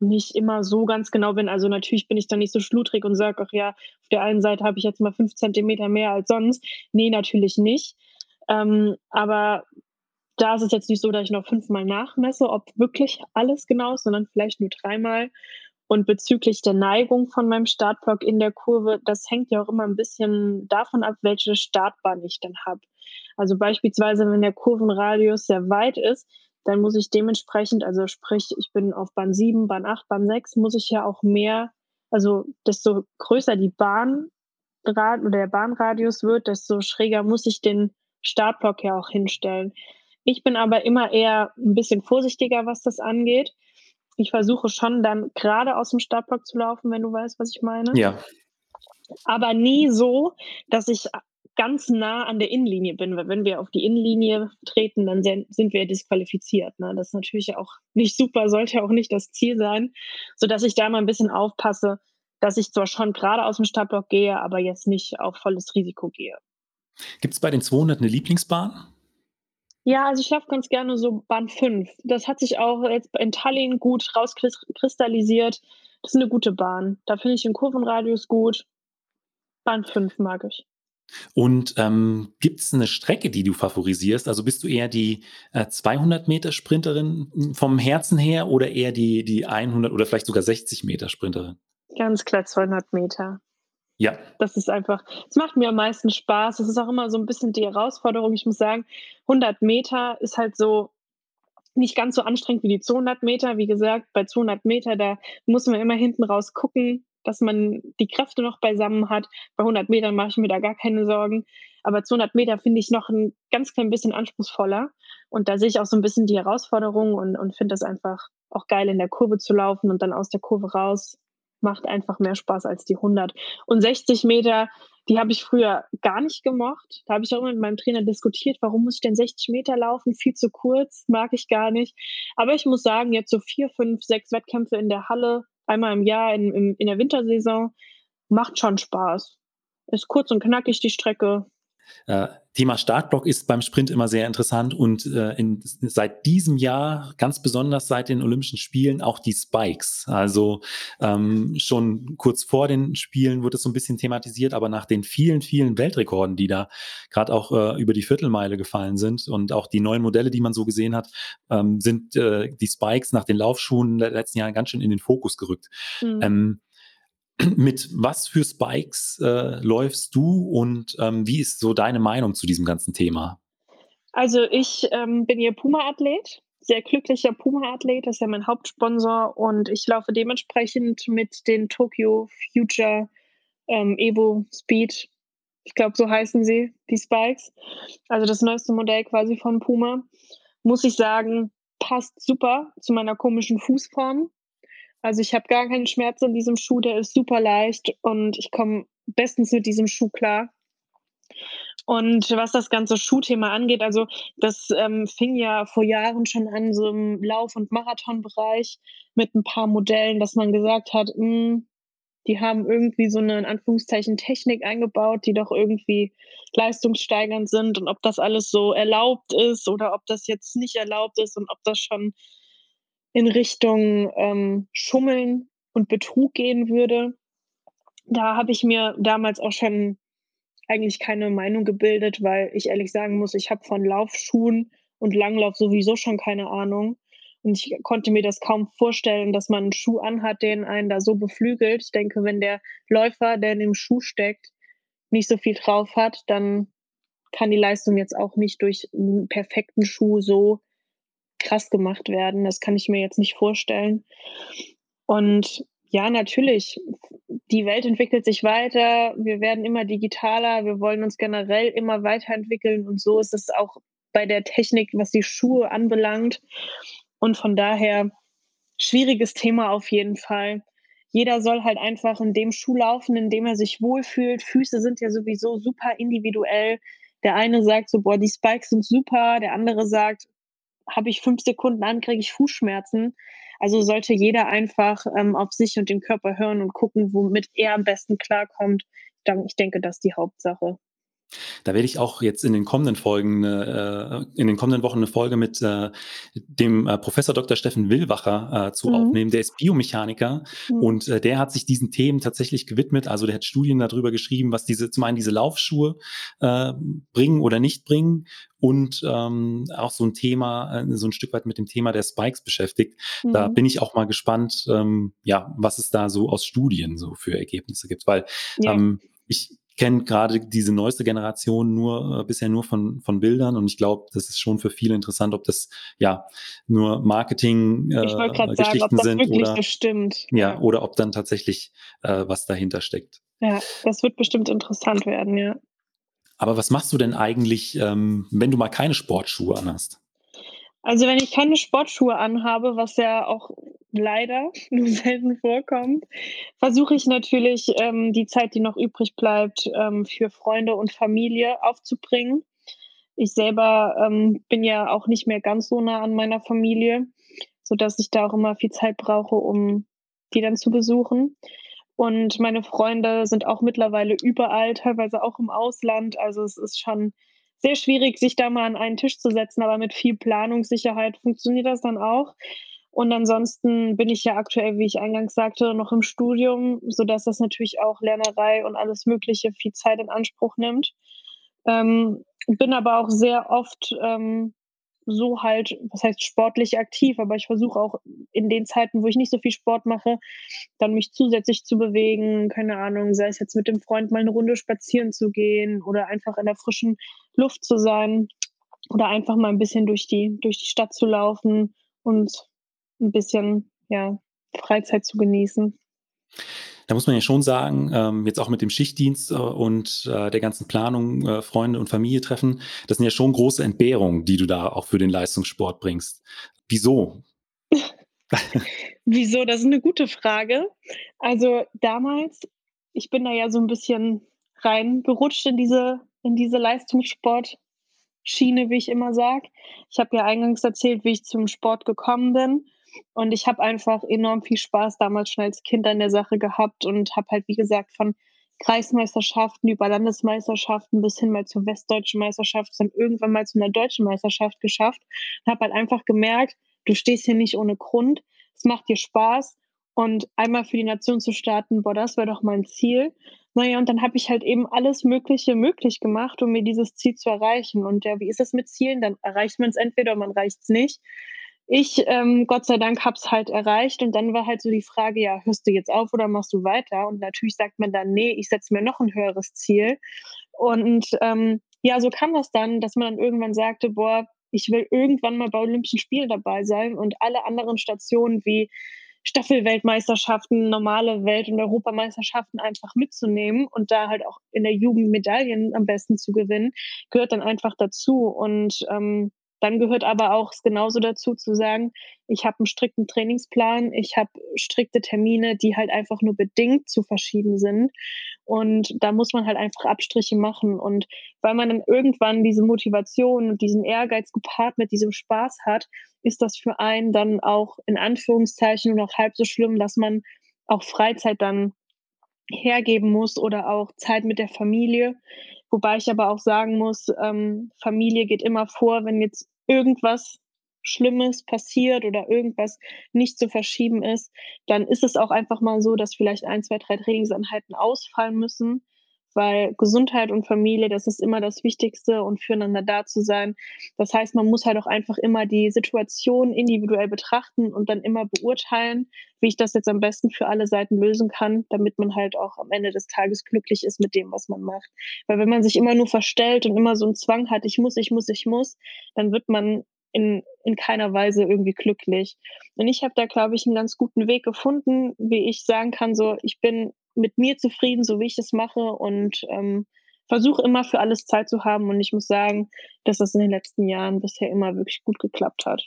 nicht immer so ganz genau bin. Also natürlich bin ich da nicht so schludrig und sage, ach ja, auf der einen Seite habe ich jetzt mal fünf Zentimeter mehr als sonst. Nee, natürlich nicht. Ähm, aber da ist es jetzt nicht so, dass ich noch fünfmal nachmesse, ob wirklich alles genau ist, sondern vielleicht nur dreimal. Und bezüglich der Neigung von meinem Startblock in der Kurve, das hängt ja auch immer ein bisschen davon ab, welche Startbahn ich dann habe. Also beispielsweise, wenn der Kurvenradius sehr weit ist, dann muss ich dementsprechend, also sprich, ich bin auf Bahn 7, Bahn 8, Bahn 6, muss ich ja auch mehr, also desto größer die Bahn oder der Bahnradius wird, desto schräger muss ich den Startblock ja auch hinstellen. Ich bin aber immer eher ein bisschen vorsichtiger, was das angeht ich versuche schon dann gerade aus dem Startblock zu laufen, wenn du weißt, was ich meine. Ja. Aber nie so, dass ich ganz nah an der Innenlinie bin, weil wenn wir auf die Innenlinie treten, dann sind wir disqualifiziert. Ne? Das ist natürlich auch nicht super, sollte auch nicht das Ziel sein, sodass ich da mal ein bisschen aufpasse, dass ich zwar schon gerade aus dem Startblock gehe, aber jetzt nicht auf volles Risiko gehe. Gibt es bei den 200 eine Lieblingsbahn? Ja, also ich laufe ganz gerne so Bahn 5. Das hat sich auch jetzt in Tallinn gut rauskristallisiert. Das ist eine gute Bahn. Da finde ich den Kurvenradius gut. Bahn 5 mag ich. Und ähm, gibt es eine Strecke, die du favorisierst? Also bist du eher die äh, 200 Meter Sprinterin vom Herzen her oder eher die, die 100 oder vielleicht sogar 60 Meter Sprinterin? Ganz klar 200 Meter. Ja. Das ist einfach, es macht mir am meisten Spaß. Es ist auch immer so ein bisschen die Herausforderung. Ich muss sagen, 100 Meter ist halt so nicht ganz so anstrengend wie die 200 Meter. Wie gesagt, bei 200 Meter, da muss man immer hinten raus gucken, dass man die Kräfte noch beisammen hat. Bei 100 Metern mache ich mir da gar keine Sorgen. Aber 200 Meter finde ich noch ein ganz klein bisschen anspruchsvoller. Und da sehe ich auch so ein bisschen die Herausforderung und, und finde das einfach auch geil, in der Kurve zu laufen und dann aus der Kurve raus macht einfach mehr Spaß als die 100. Und 60 Meter, die habe ich früher gar nicht gemocht. Da habe ich auch immer mit meinem Trainer diskutiert, warum muss ich denn 60 Meter laufen? Viel zu kurz, mag ich gar nicht. Aber ich muss sagen, jetzt so vier, fünf, sechs Wettkämpfe in der Halle, einmal im Jahr in, in, in der Wintersaison, macht schon Spaß. Ist kurz und knackig die Strecke. Äh, Thema Startblock ist beim Sprint immer sehr interessant und äh, in, seit diesem Jahr, ganz besonders seit den Olympischen Spielen, auch die Spikes. Also ähm, schon kurz vor den Spielen wurde es so ein bisschen thematisiert, aber nach den vielen, vielen Weltrekorden, die da gerade auch äh, über die Viertelmeile gefallen sind und auch die neuen Modelle, die man so gesehen hat, ähm, sind äh, die Spikes nach den Laufschuhen der letzten Jahre ganz schön in den Fokus gerückt. Mhm. Ähm, mit was für Spikes äh, läufst du und ähm, wie ist so deine Meinung zu diesem ganzen Thema? Also ich ähm, bin hier Puma-Athlet, sehr glücklicher Puma-Athlet, das ist ja mein Hauptsponsor und ich laufe dementsprechend mit den Tokyo Future ähm, Evo Speed, ich glaube so heißen sie, die Spikes, also das neueste Modell quasi von Puma, muss ich sagen, passt super zu meiner komischen Fußform. Also ich habe gar keinen Schmerz in diesem Schuh, der ist super leicht und ich komme bestens mit diesem Schuh klar. Und was das ganze Schuhthema angeht, also das ähm, fing ja vor Jahren schon an, so im Lauf- und Marathonbereich mit ein paar Modellen, dass man gesagt hat, mh, hm, die haben irgendwie so eine in Anführungszeichen Technik eingebaut, die doch irgendwie leistungssteigernd sind und ob das alles so erlaubt ist oder ob das jetzt nicht erlaubt ist und ob das schon in Richtung ähm, Schummeln und Betrug gehen würde. Da habe ich mir damals auch schon eigentlich keine Meinung gebildet, weil ich ehrlich sagen muss, ich habe von Laufschuhen und Langlauf sowieso schon keine Ahnung. Und ich konnte mir das kaum vorstellen, dass man einen Schuh anhat, den einen da so beflügelt. Ich denke, wenn der Läufer, der in dem Schuh steckt, nicht so viel drauf hat, dann kann die Leistung jetzt auch nicht durch einen perfekten Schuh so krass gemacht werden. Das kann ich mir jetzt nicht vorstellen. Und ja, natürlich, die Welt entwickelt sich weiter, wir werden immer digitaler, wir wollen uns generell immer weiterentwickeln und so ist es auch bei der Technik, was die Schuhe anbelangt. Und von daher schwieriges Thema auf jeden Fall. Jeder soll halt einfach in dem Schuh laufen, in dem er sich wohlfühlt. Füße sind ja sowieso super individuell. Der eine sagt so, boah, die Spikes sind super. Der andere sagt, habe ich fünf Sekunden an, kriege ich Fußschmerzen. Also sollte jeder einfach ähm, auf sich und den Körper hören und gucken, womit er am besten klarkommt. Ich denke, das ist die Hauptsache. Da werde ich auch jetzt in den kommenden Folgen, äh, in den kommenden Wochen eine Folge mit äh, dem äh, Professor Dr. Steffen Willwacher äh, zu mhm. aufnehmen. Der ist Biomechaniker mhm. und äh, der hat sich diesen Themen tatsächlich gewidmet. Also der hat Studien darüber geschrieben, was diese, zum einen diese Laufschuhe äh, bringen oder nicht bringen und ähm, auch so ein Thema, so ein Stück weit mit dem Thema der Spikes beschäftigt. Mhm. Da bin ich auch mal gespannt, ähm, ja, was es da so aus Studien so für Ergebnisse gibt, weil ja. ähm, ich kenne gerade diese neueste Generation nur äh, bisher nur von, von Bildern und ich glaube, das ist schon für viele interessant, ob das ja nur Marketing äh, Geschichten sagen, sind oder, stimmt. Ja, ja, oder ob dann tatsächlich äh, was dahinter steckt. Ja, das wird bestimmt interessant werden, ja. Aber was machst du denn eigentlich, ähm, wenn du mal keine Sportschuhe anhast? Also wenn ich keine Sportschuhe anhabe, was ja auch leider nur selten vorkommt, versuche ich natürlich ähm, die Zeit, die noch übrig bleibt, ähm, für Freunde und Familie aufzubringen. Ich selber ähm, bin ja auch nicht mehr ganz so nah an meiner Familie, sodass ich da auch immer viel Zeit brauche, um die dann zu besuchen. Und meine Freunde sind auch mittlerweile überall, teilweise auch im Ausland. Also es ist schon sehr schwierig, sich da mal an einen Tisch zu setzen, aber mit viel Planungssicherheit funktioniert das dann auch. Und ansonsten bin ich ja aktuell, wie ich eingangs sagte, noch im Studium, sodass das natürlich auch Lernerei und alles Mögliche viel Zeit in Anspruch nimmt. Ähm, bin aber auch sehr oft ähm, so halt, was heißt sportlich aktiv, aber ich versuche auch in den Zeiten, wo ich nicht so viel Sport mache, dann mich zusätzlich zu bewegen, keine Ahnung, sei es jetzt mit dem Freund mal eine Runde spazieren zu gehen oder einfach in der frischen Luft zu sein oder einfach mal ein bisschen durch die, durch die Stadt zu laufen und ein bisschen, ja, Freizeit zu genießen da muss man ja schon sagen, ähm, jetzt auch mit dem Schichtdienst äh, und äh, der ganzen Planung, äh, Freunde und Familie treffen, das sind ja schon große Entbehrungen, die du da auch für den Leistungssport bringst. Wieso? Wieso? Das ist eine gute Frage. Also damals, ich bin da ja so ein bisschen reingerutscht in diese, in diese Leistungssportschiene, wie ich immer sage. Ich habe ja eingangs erzählt, wie ich zum Sport gekommen bin. Und ich habe einfach enorm viel Spaß damals schon als Kind an der Sache gehabt und habe halt, wie gesagt, von Kreismeisterschaften über Landesmeisterschaften bis hin mal zur westdeutschen Meisterschaft, dann irgendwann mal zu einer deutschen Meisterschaft geschafft. Und habe halt einfach gemerkt, du stehst hier nicht ohne Grund. Es macht dir Spaß. Und einmal für die Nation zu starten, boah, das wäre doch mein Ziel. Naja, und dann habe ich halt eben alles Mögliche möglich gemacht, um mir dieses Ziel zu erreichen. Und ja, wie ist es mit Zielen? Dann erreicht man es entweder man erreicht es nicht ich, ähm, Gott sei Dank, habe es halt erreicht. Und dann war halt so die Frage, ja, hörst du jetzt auf oder machst du weiter? Und natürlich sagt man dann, nee, ich setze mir noch ein höheres Ziel. Und ähm, ja, so kam das dann, dass man dann irgendwann sagte, boah, ich will irgendwann mal bei Olympischen Spielen dabei sein und alle anderen Stationen wie Staffelweltmeisterschaften, normale Welt- und Europameisterschaften einfach mitzunehmen und da halt auch in der Jugend Medaillen am besten zu gewinnen, gehört dann einfach dazu. Und ähm, dann gehört aber auch genauso dazu zu sagen, ich habe einen strikten Trainingsplan, ich habe strikte Termine, die halt einfach nur bedingt zu verschieben sind. Und da muss man halt einfach Abstriche machen. Und weil man dann irgendwann diese Motivation und diesen Ehrgeiz gepaart mit diesem Spaß hat, ist das für einen dann auch in Anführungszeichen nur noch halb so schlimm, dass man auch Freizeit dann hergeben muss oder auch Zeit mit der Familie. Wobei ich aber auch sagen muss, ähm, Familie geht immer vor, wenn jetzt irgendwas Schlimmes passiert oder irgendwas nicht zu verschieben ist, dann ist es auch einfach mal so, dass vielleicht ein, zwei, drei Trainingseinheiten ausfallen müssen weil Gesundheit und Familie, das ist immer das Wichtigste und füreinander da zu sein. Das heißt, man muss halt auch einfach immer die Situation individuell betrachten und dann immer beurteilen, wie ich das jetzt am besten für alle Seiten lösen kann, damit man halt auch am Ende des Tages glücklich ist mit dem, was man macht. Weil wenn man sich immer nur verstellt und immer so einen Zwang hat, ich muss, ich muss, ich muss, dann wird man in, in keiner Weise irgendwie glücklich. Und ich habe da, glaube ich, einen ganz guten Weg gefunden, wie ich sagen kann, so, ich bin mit mir zufrieden, so wie ich das mache und ähm, versuche immer für alles Zeit zu haben. Und ich muss sagen, dass das in den letzten Jahren bisher immer wirklich gut geklappt hat.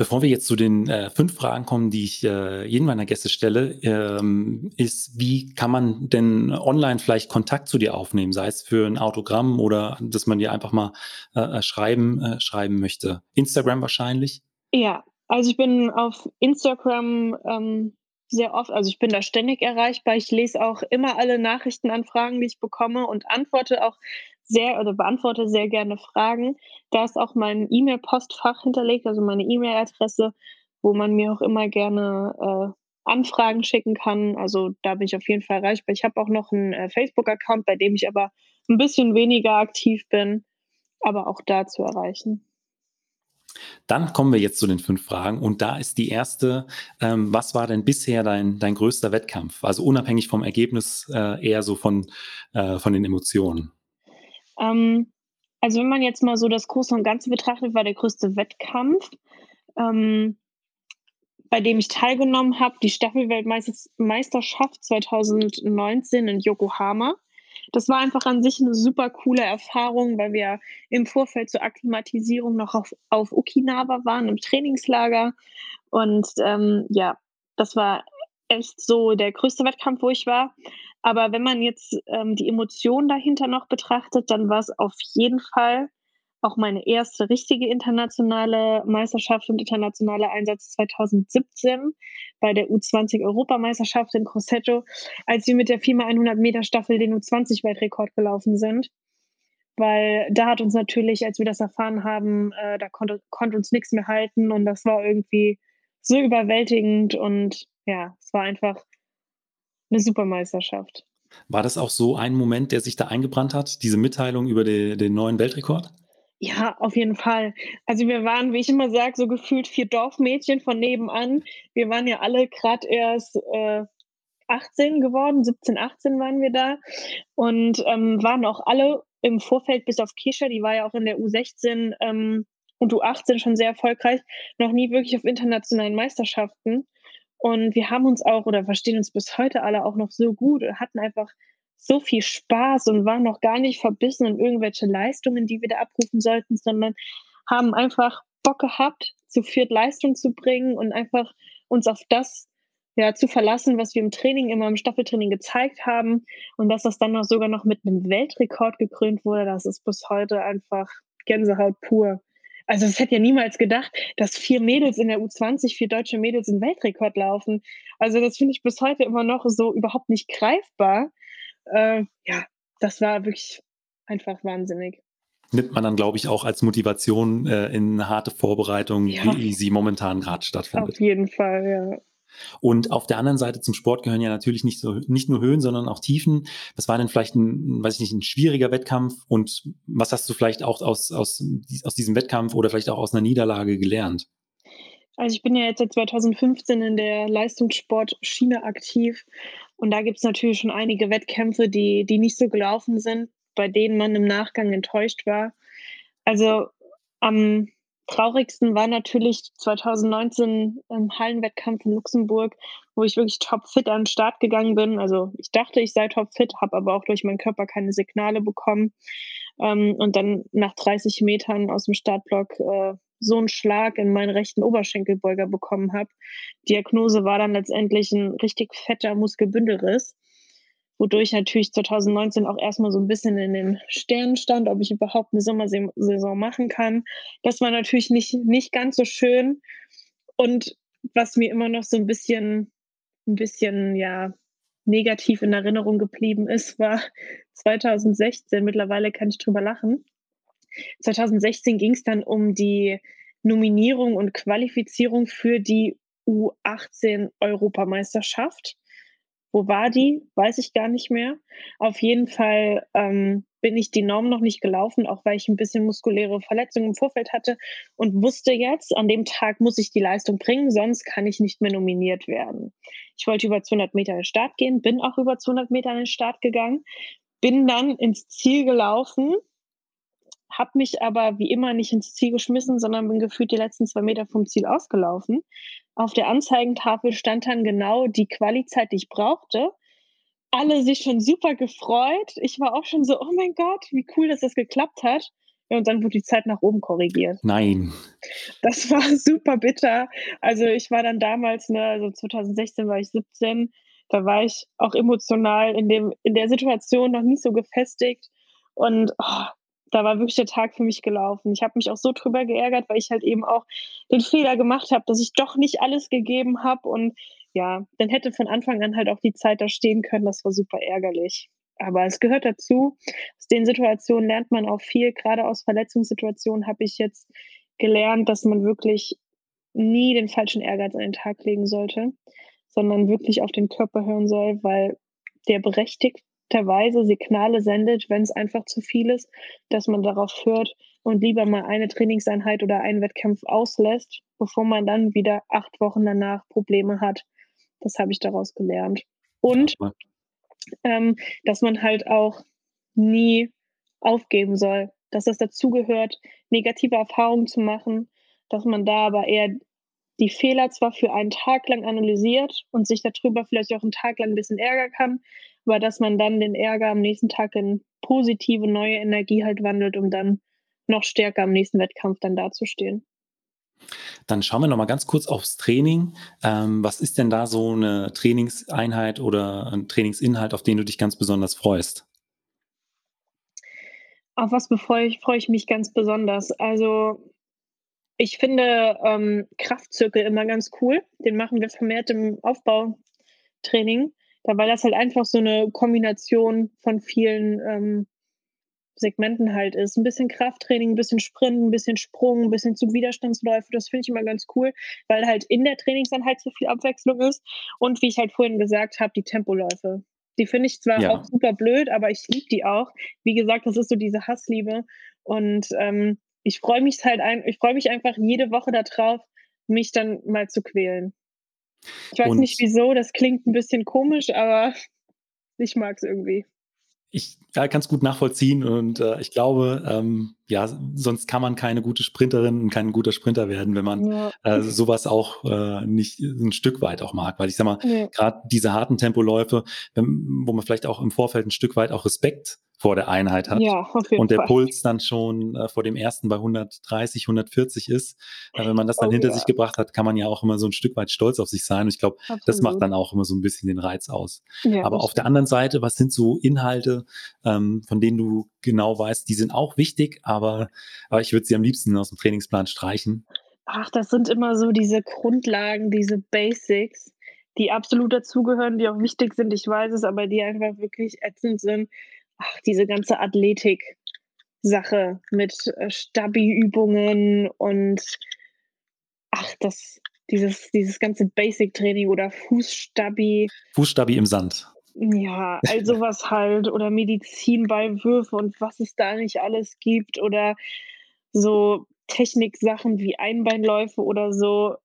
Bevor wir jetzt zu den äh, fünf Fragen kommen, die ich äh, jedem meiner Gäste stelle, ähm, ist, wie kann man denn online vielleicht Kontakt zu dir aufnehmen, sei es für ein Autogramm oder dass man dir einfach mal äh, äh schreiben, äh, schreiben möchte? Instagram wahrscheinlich? Ja, also ich bin auf Instagram ähm, sehr oft, also ich bin da ständig erreichbar. Ich lese auch immer alle Nachrichtenanfragen, die ich bekomme und antworte auch sehr oder beantworte sehr gerne Fragen. Da ist auch mein E-Mail-Postfach hinterlegt, also meine E-Mail-Adresse, wo man mir auch immer gerne äh, Anfragen schicken kann. Also da bin ich auf jeden Fall erreichbar. Ich habe auch noch einen äh, Facebook-Account, bei dem ich aber ein bisschen weniger aktiv bin, aber auch da zu erreichen. Dann kommen wir jetzt zu den fünf Fragen und da ist die erste, ähm, was war denn bisher dein, dein größter Wettkampf? Also unabhängig vom Ergebnis, äh, eher so von, äh, von den Emotionen. Ähm, also wenn man jetzt mal so das Große und Ganze betrachtet, war der größte Wettkampf, ähm, bei dem ich teilgenommen habe, die Staffelweltmeisterschaft 2019 in Yokohama das war einfach an sich eine super coole Erfahrung, weil wir im Vorfeld zur Akklimatisierung noch auf, auf Okinawa waren, im Trainingslager. Und ähm, ja, das war echt so der größte Wettkampf, wo ich war. Aber wenn man jetzt ähm, die Emotionen dahinter noch betrachtet, dann war es auf jeden Fall auch meine erste richtige internationale Meisterschaft und internationaler Einsatz 2017 bei der U20 Europameisterschaft in Grosseto, als wir mit der 4x100 Meter Staffel den U20-Weltrekord gelaufen sind. Weil da hat uns natürlich, als wir das erfahren haben, äh, da konnte, konnte uns nichts mehr halten und das war irgendwie so überwältigend und ja, es war einfach eine super Meisterschaft. War das auch so ein Moment, der sich da eingebrannt hat, diese Mitteilung über die, den neuen Weltrekord? Ja, auf jeden Fall. Also wir waren, wie ich immer sage, so gefühlt vier Dorfmädchen von nebenan. Wir waren ja alle gerade erst äh, 18 geworden, 17, 18 waren wir da und ähm, waren auch alle im Vorfeld bis auf Kisha, die war ja auch in der U16 ähm, und U18 schon sehr erfolgreich, noch nie wirklich auf internationalen Meisterschaften. Und wir haben uns auch oder verstehen uns bis heute alle auch noch so gut, hatten einfach so viel Spaß und waren noch gar nicht verbissen in irgendwelche Leistungen, die wir da abrufen sollten, sondern haben einfach Bock gehabt, zu viert Leistung zu bringen und einfach uns auf das ja, zu verlassen, was wir im Training, immer im Staffeltraining gezeigt haben. Und dass das dann noch sogar noch mit einem Weltrekord gekrönt wurde, das ist bis heute einfach Gänsehaut pur. Also es hätte ja niemals gedacht, dass vier Mädels in der U20, vier deutsche Mädels in Weltrekord laufen. Also das finde ich bis heute immer noch so überhaupt nicht greifbar äh, ja, das war wirklich einfach wahnsinnig. Nimmt man dann, glaube ich, auch als Motivation äh, in eine harte Vorbereitung, ja. wie sie momentan gerade stattfindet. Auf jeden Fall, ja. Und auf der anderen Seite zum Sport gehören ja natürlich nicht so nicht nur Höhen, sondern auch Tiefen. Was war denn vielleicht ein, weiß ich nicht, ein schwieriger Wettkampf und was hast du vielleicht auch aus, aus, aus diesem Wettkampf oder vielleicht auch aus einer Niederlage gelernt? Also ich bin ja jetzt seit 2015 in der Leistungssportschiene aktiv und da gibt es natürlich schon einige Wettkämpfe, die, die nicht so gelaufen sind, bei denen man im Nachgang enttäuscht war. Also am traurigsten war natürlich 2019 im Hallenwettkampf in Luxemburg, wo ich wirklich topfit an den Start gegangen bin. Also ich dachte, ich sei topfit, habe aber auch durch meinen Körper keine Signale bekommen. Ähm, und dann nach 30 Metern aus dem Startblock äh, so einen Schlag in meinen rechten Oberschenkelbeuger bekommen habe. Diagnose war dann letztendlich ein richtig fetter Muskelbündelriss wodurch natürlich 2019 auch erstmal so ein bisschen in den Sternen stand, ob ich überhaupt eine Sommersaison machen kann. Das war natürlich nicht, nicht ganz so schön. Und was mir immer noch so ein bisschen, ein bisschen, ja, negativ in Erinnerung geblieben ist, war 2016. Mittlerweile kann ich drüber lachen. 2016 ging es dann um die Nominierung und Qualifizierung für die U18 Europameisterschaft. Wo war die? Weiß ich gar nicht mehr. Auf jeden Fall ähm, bin ich die Norm noch nicht gelaufen, auch weil ich ein bisschen muskuläre Verletzungen im Vorfeld hatte und wusste jetzt, an dem Tag muss ich die Leistung bringen, sonst kann ich nicht mehr nominiert werden. Ich wollte über 200 Meter in den Start gehen, bin auch über 200 Meter in den Start gegangen, bin dann ins Ziel gelaufen habe mich aber wie immer nicht ins Ziel geschmissen, sondern bin gefühlt die letzten zwei Meter vom Ziel ausgelaufen. Auf der Anzeigentafel stand dann genau die Qualizeit, die ich brauchte. Alle sich schon super gefreut. Ich war auch schon so, oh mein Gott, wie cool, dass das geklappt hat. Und dann wurde die Zeit nach oben korrigiert. Nein. Das war super bitter. Also ich war dann damals, ne, also 2016 war ich 17, da war ich auch emotional in, dem, in der Situation noch nicht so gefestigt. Und oh, da war wirklich der Tag für mich gelaufen. Ich habe mich auch so drüber geärgert, weil ich halt eben auch den Fehler gemacht habe, dass ich doch nicht alles gegeben habe. Und ja, dann hätte von Anfang an halt auch die Zeit da stehen können. Das war super ärgerlich. Aber es gehört dazu. Aus den Situationen lernt man auch viel. Gerade aus Verletzungssituationen habe ich jetzt gelernt, dass man wirklich nie den falschen Ehrgeiz an den Tag legen sollte, sondern wirklich auf den Körper hören soll, weil der berechtigt Weise Signale sendet, wenn es einfach zu viel ist, dass man darauf hört und lieber mal eine Trainingseinheit oder einen Wettkampf auslässt, bevor man dann wieder acht Wochen danach Probleme hat. Das habe ich daraus gelernt. Und ähm, dass man halt auch nie aufgeben soll, dass es dazugehört, negative Erfahrungen zu machen, dass man da aber eher die Fehler zwar für einen Tag lang analysiert und sich darüber vielleicht auch einen Tag lang ein bisschen ärgern kann, aber dass man dann den Ärger am nächsten Tag in positive neue Energie halt wandelt, um dann noch stärker am nächsten Wettkampf dann dazustehen. Dann schauen wir noch mal ganz kurz aufs Training. Ähm, was ist denn da so eine Trainingseinheit oder ein Trainingsinhalt, auf den du dich ganz besonders freust? Auf was freue ich, freue ich mich ganz besonders? Also ich finde ähm, Kraftzirkel immer ganz cool. Den machen wir vermehrt im Aufbautraining. Da, weil das halt einfach so eine Kombination von vielen ähm, Segmenten halt ist. Ein bisschen Krafttraining, ein bisschen Sprint, ein bisschen Sprung, ein bisschen Zugwiderstandsläufe. Das finde ich immer ganz cool, weil halt in der Trainingseinheit so viel Abwechslung ist. Und wie ich halt vorhin gesagt habe, die Tempoläufe. Die finde ich zwar ja. auch super blöd, aber ich liebe die auch. Wie gesagt, das ist so diese Hassliebe. Und ähm, ich freue mich halt ein, ich freue mich einfach jede Woche darauf, mich dann mal zu quälen. Ich weiß und nicht wieso, das klingt ein bisschen komisch, aber ich mag es irgendwie. Ich ja, kann es gut nachvollziehen und äh, ich glaube, ähm, ja, sonst kann man keine gute Sprinterin und kein guter Sprinter werden, wenn man ja. äh, sowas auch äh, nicht ein Stück weit auch mag. Weil ich sag mal, ja. gerade diese harten Tempoläufe, wenn, wo man vielleicht auch im Vorfeld ein Stück weit auch Respekt vor der Einheit hat ja, und der Fall. Puls dann schon äh, vor dem ersten bei 130, 140 ist. Äh, wenn man das dann oh, hinter sich gebracht hat, kann man ja auch immer so ein Stück weit stolz auf sich sein. Und ich glaube, das macht dann auch immer so ein bisschen den Reiz aus. Aber auf der anderen Seite, was sind so Inhalte, ähm, von denen du genau weißt, die sind auch wichtig, aber, aber ich würde sie am liebsten aus dem Trainingsplan streichen. Ach, das sind immer so diese Grundlagen, diese Basics, die absolut dazugehören, die auch wichtig sind. Ich weiß es, aber die einfach wirklich ätzend sind ach, diese ganze Athletik-Sache mit äh, Stabi-Übungen und ach, das, dieses, dieses ganze Basic-Training oder Fußstabi. Fußstabi im Sand. Ja, also was halt oder Medizinballwürfe und was es da nicht alles gibt oder so Techniksachen wie Einbeinläufe oder so.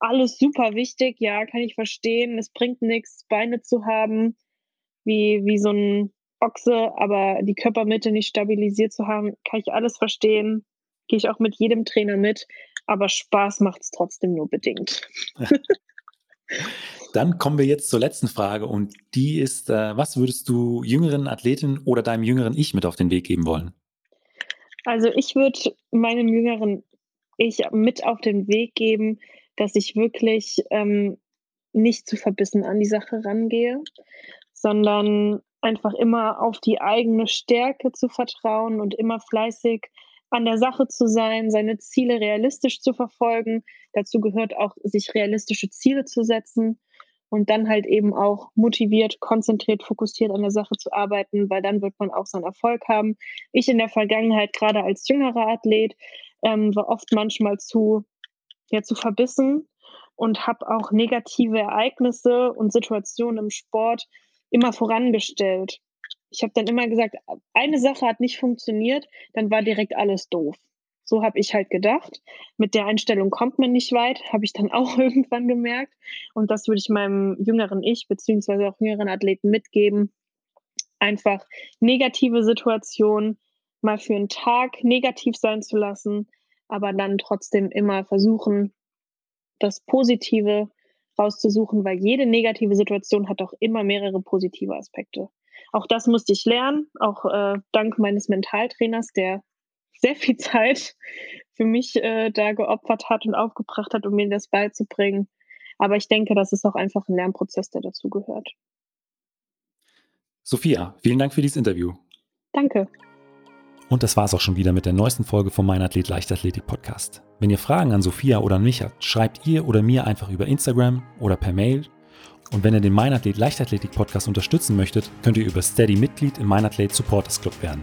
Alles super wichtig, ja, kann ich verstehen. Es bringt nichts, Beine zu haben, wie, wie so ein Ochse, aber die Körpermitte nicht stabilisiert zu haben, kann ich alles verstehen. Gehe ich auch mit jedem Trainer mit, aber Spaß macht es trotzdem nur bedingt. Dann kommen wir jetzt zur letzten Frage und die ist, äh, was würdest du jüngeren Athletinnen oder deinem jüngeren Ich mit auf den Weg geben wollen? Also ich würde meinem jüngeren Ich mit auf den Weg geben, dass ich wirklich ähm, nicht zu verbissen an die Sache rangehe, sondern einfach immer auf die eigene Stärke zu vertrauen und immer fleißig an der Sache zu sein, seine Ziele realistisch zu verfolgen. Dazu gehört auch, sich realistische Ziele zu setzen und dann halt eben auch motiviert, konzentriert, fokussiert an der Sache zu arbeiten, weil dann wird man auch seinen Erfolg haben. Ich in der Vergangenheit, gerade als jüngerer Athlet, ähm, war oft manchmal zu, ja, zu verbissen und habe auch negative Ereignisse und Situationen im Sport immer vorangestellt. Ich habe dann immer gesagt, eine Sache hat nicht funktioniert, dann war direkt alles doof. So habe ich halt gedacht. Mit der Einstellung kommt man nicht weit, habe ich dann auch irgendwann gemerkt. Und das würde ich meinem jüngeren Ich beziehungsweise auch jüngeren Athleten mitgeben. Einfach negative Situationen mal für einen Tag negativ sein zu lassen, aber dann trotzdem immer versuchen, das Positive rauszusuchen, weil jede negative Situation hat auch immer mehrere positive Aspekte. Auch das musste ich lernen, auch äh, dank meines Mentaltrainers, der sehr viel Zeit für mich äh, da geopfert hat und aufgebracht hat, um mir das beizubringen. Aber ich denke, das ist auch einfach ein Lernprozess, der dazugehört. Sophia, vielen Dank für dieses Interview. Danke. Und das war es auch schon wieder mit der neuesten Folge vom Mein Athlet Leichtathletik Podcast. Wenn ihr Fragen an Sophia oder an mich habt, schreibt ihr oder mir einfach über Instagram oder per Mail. Und wenn ihr den Mein Athlet Leichtathletik Podcast unterstützen möchtet, könnt ihr über Steady Mitglied im Mein Athlet Supporters Club werden.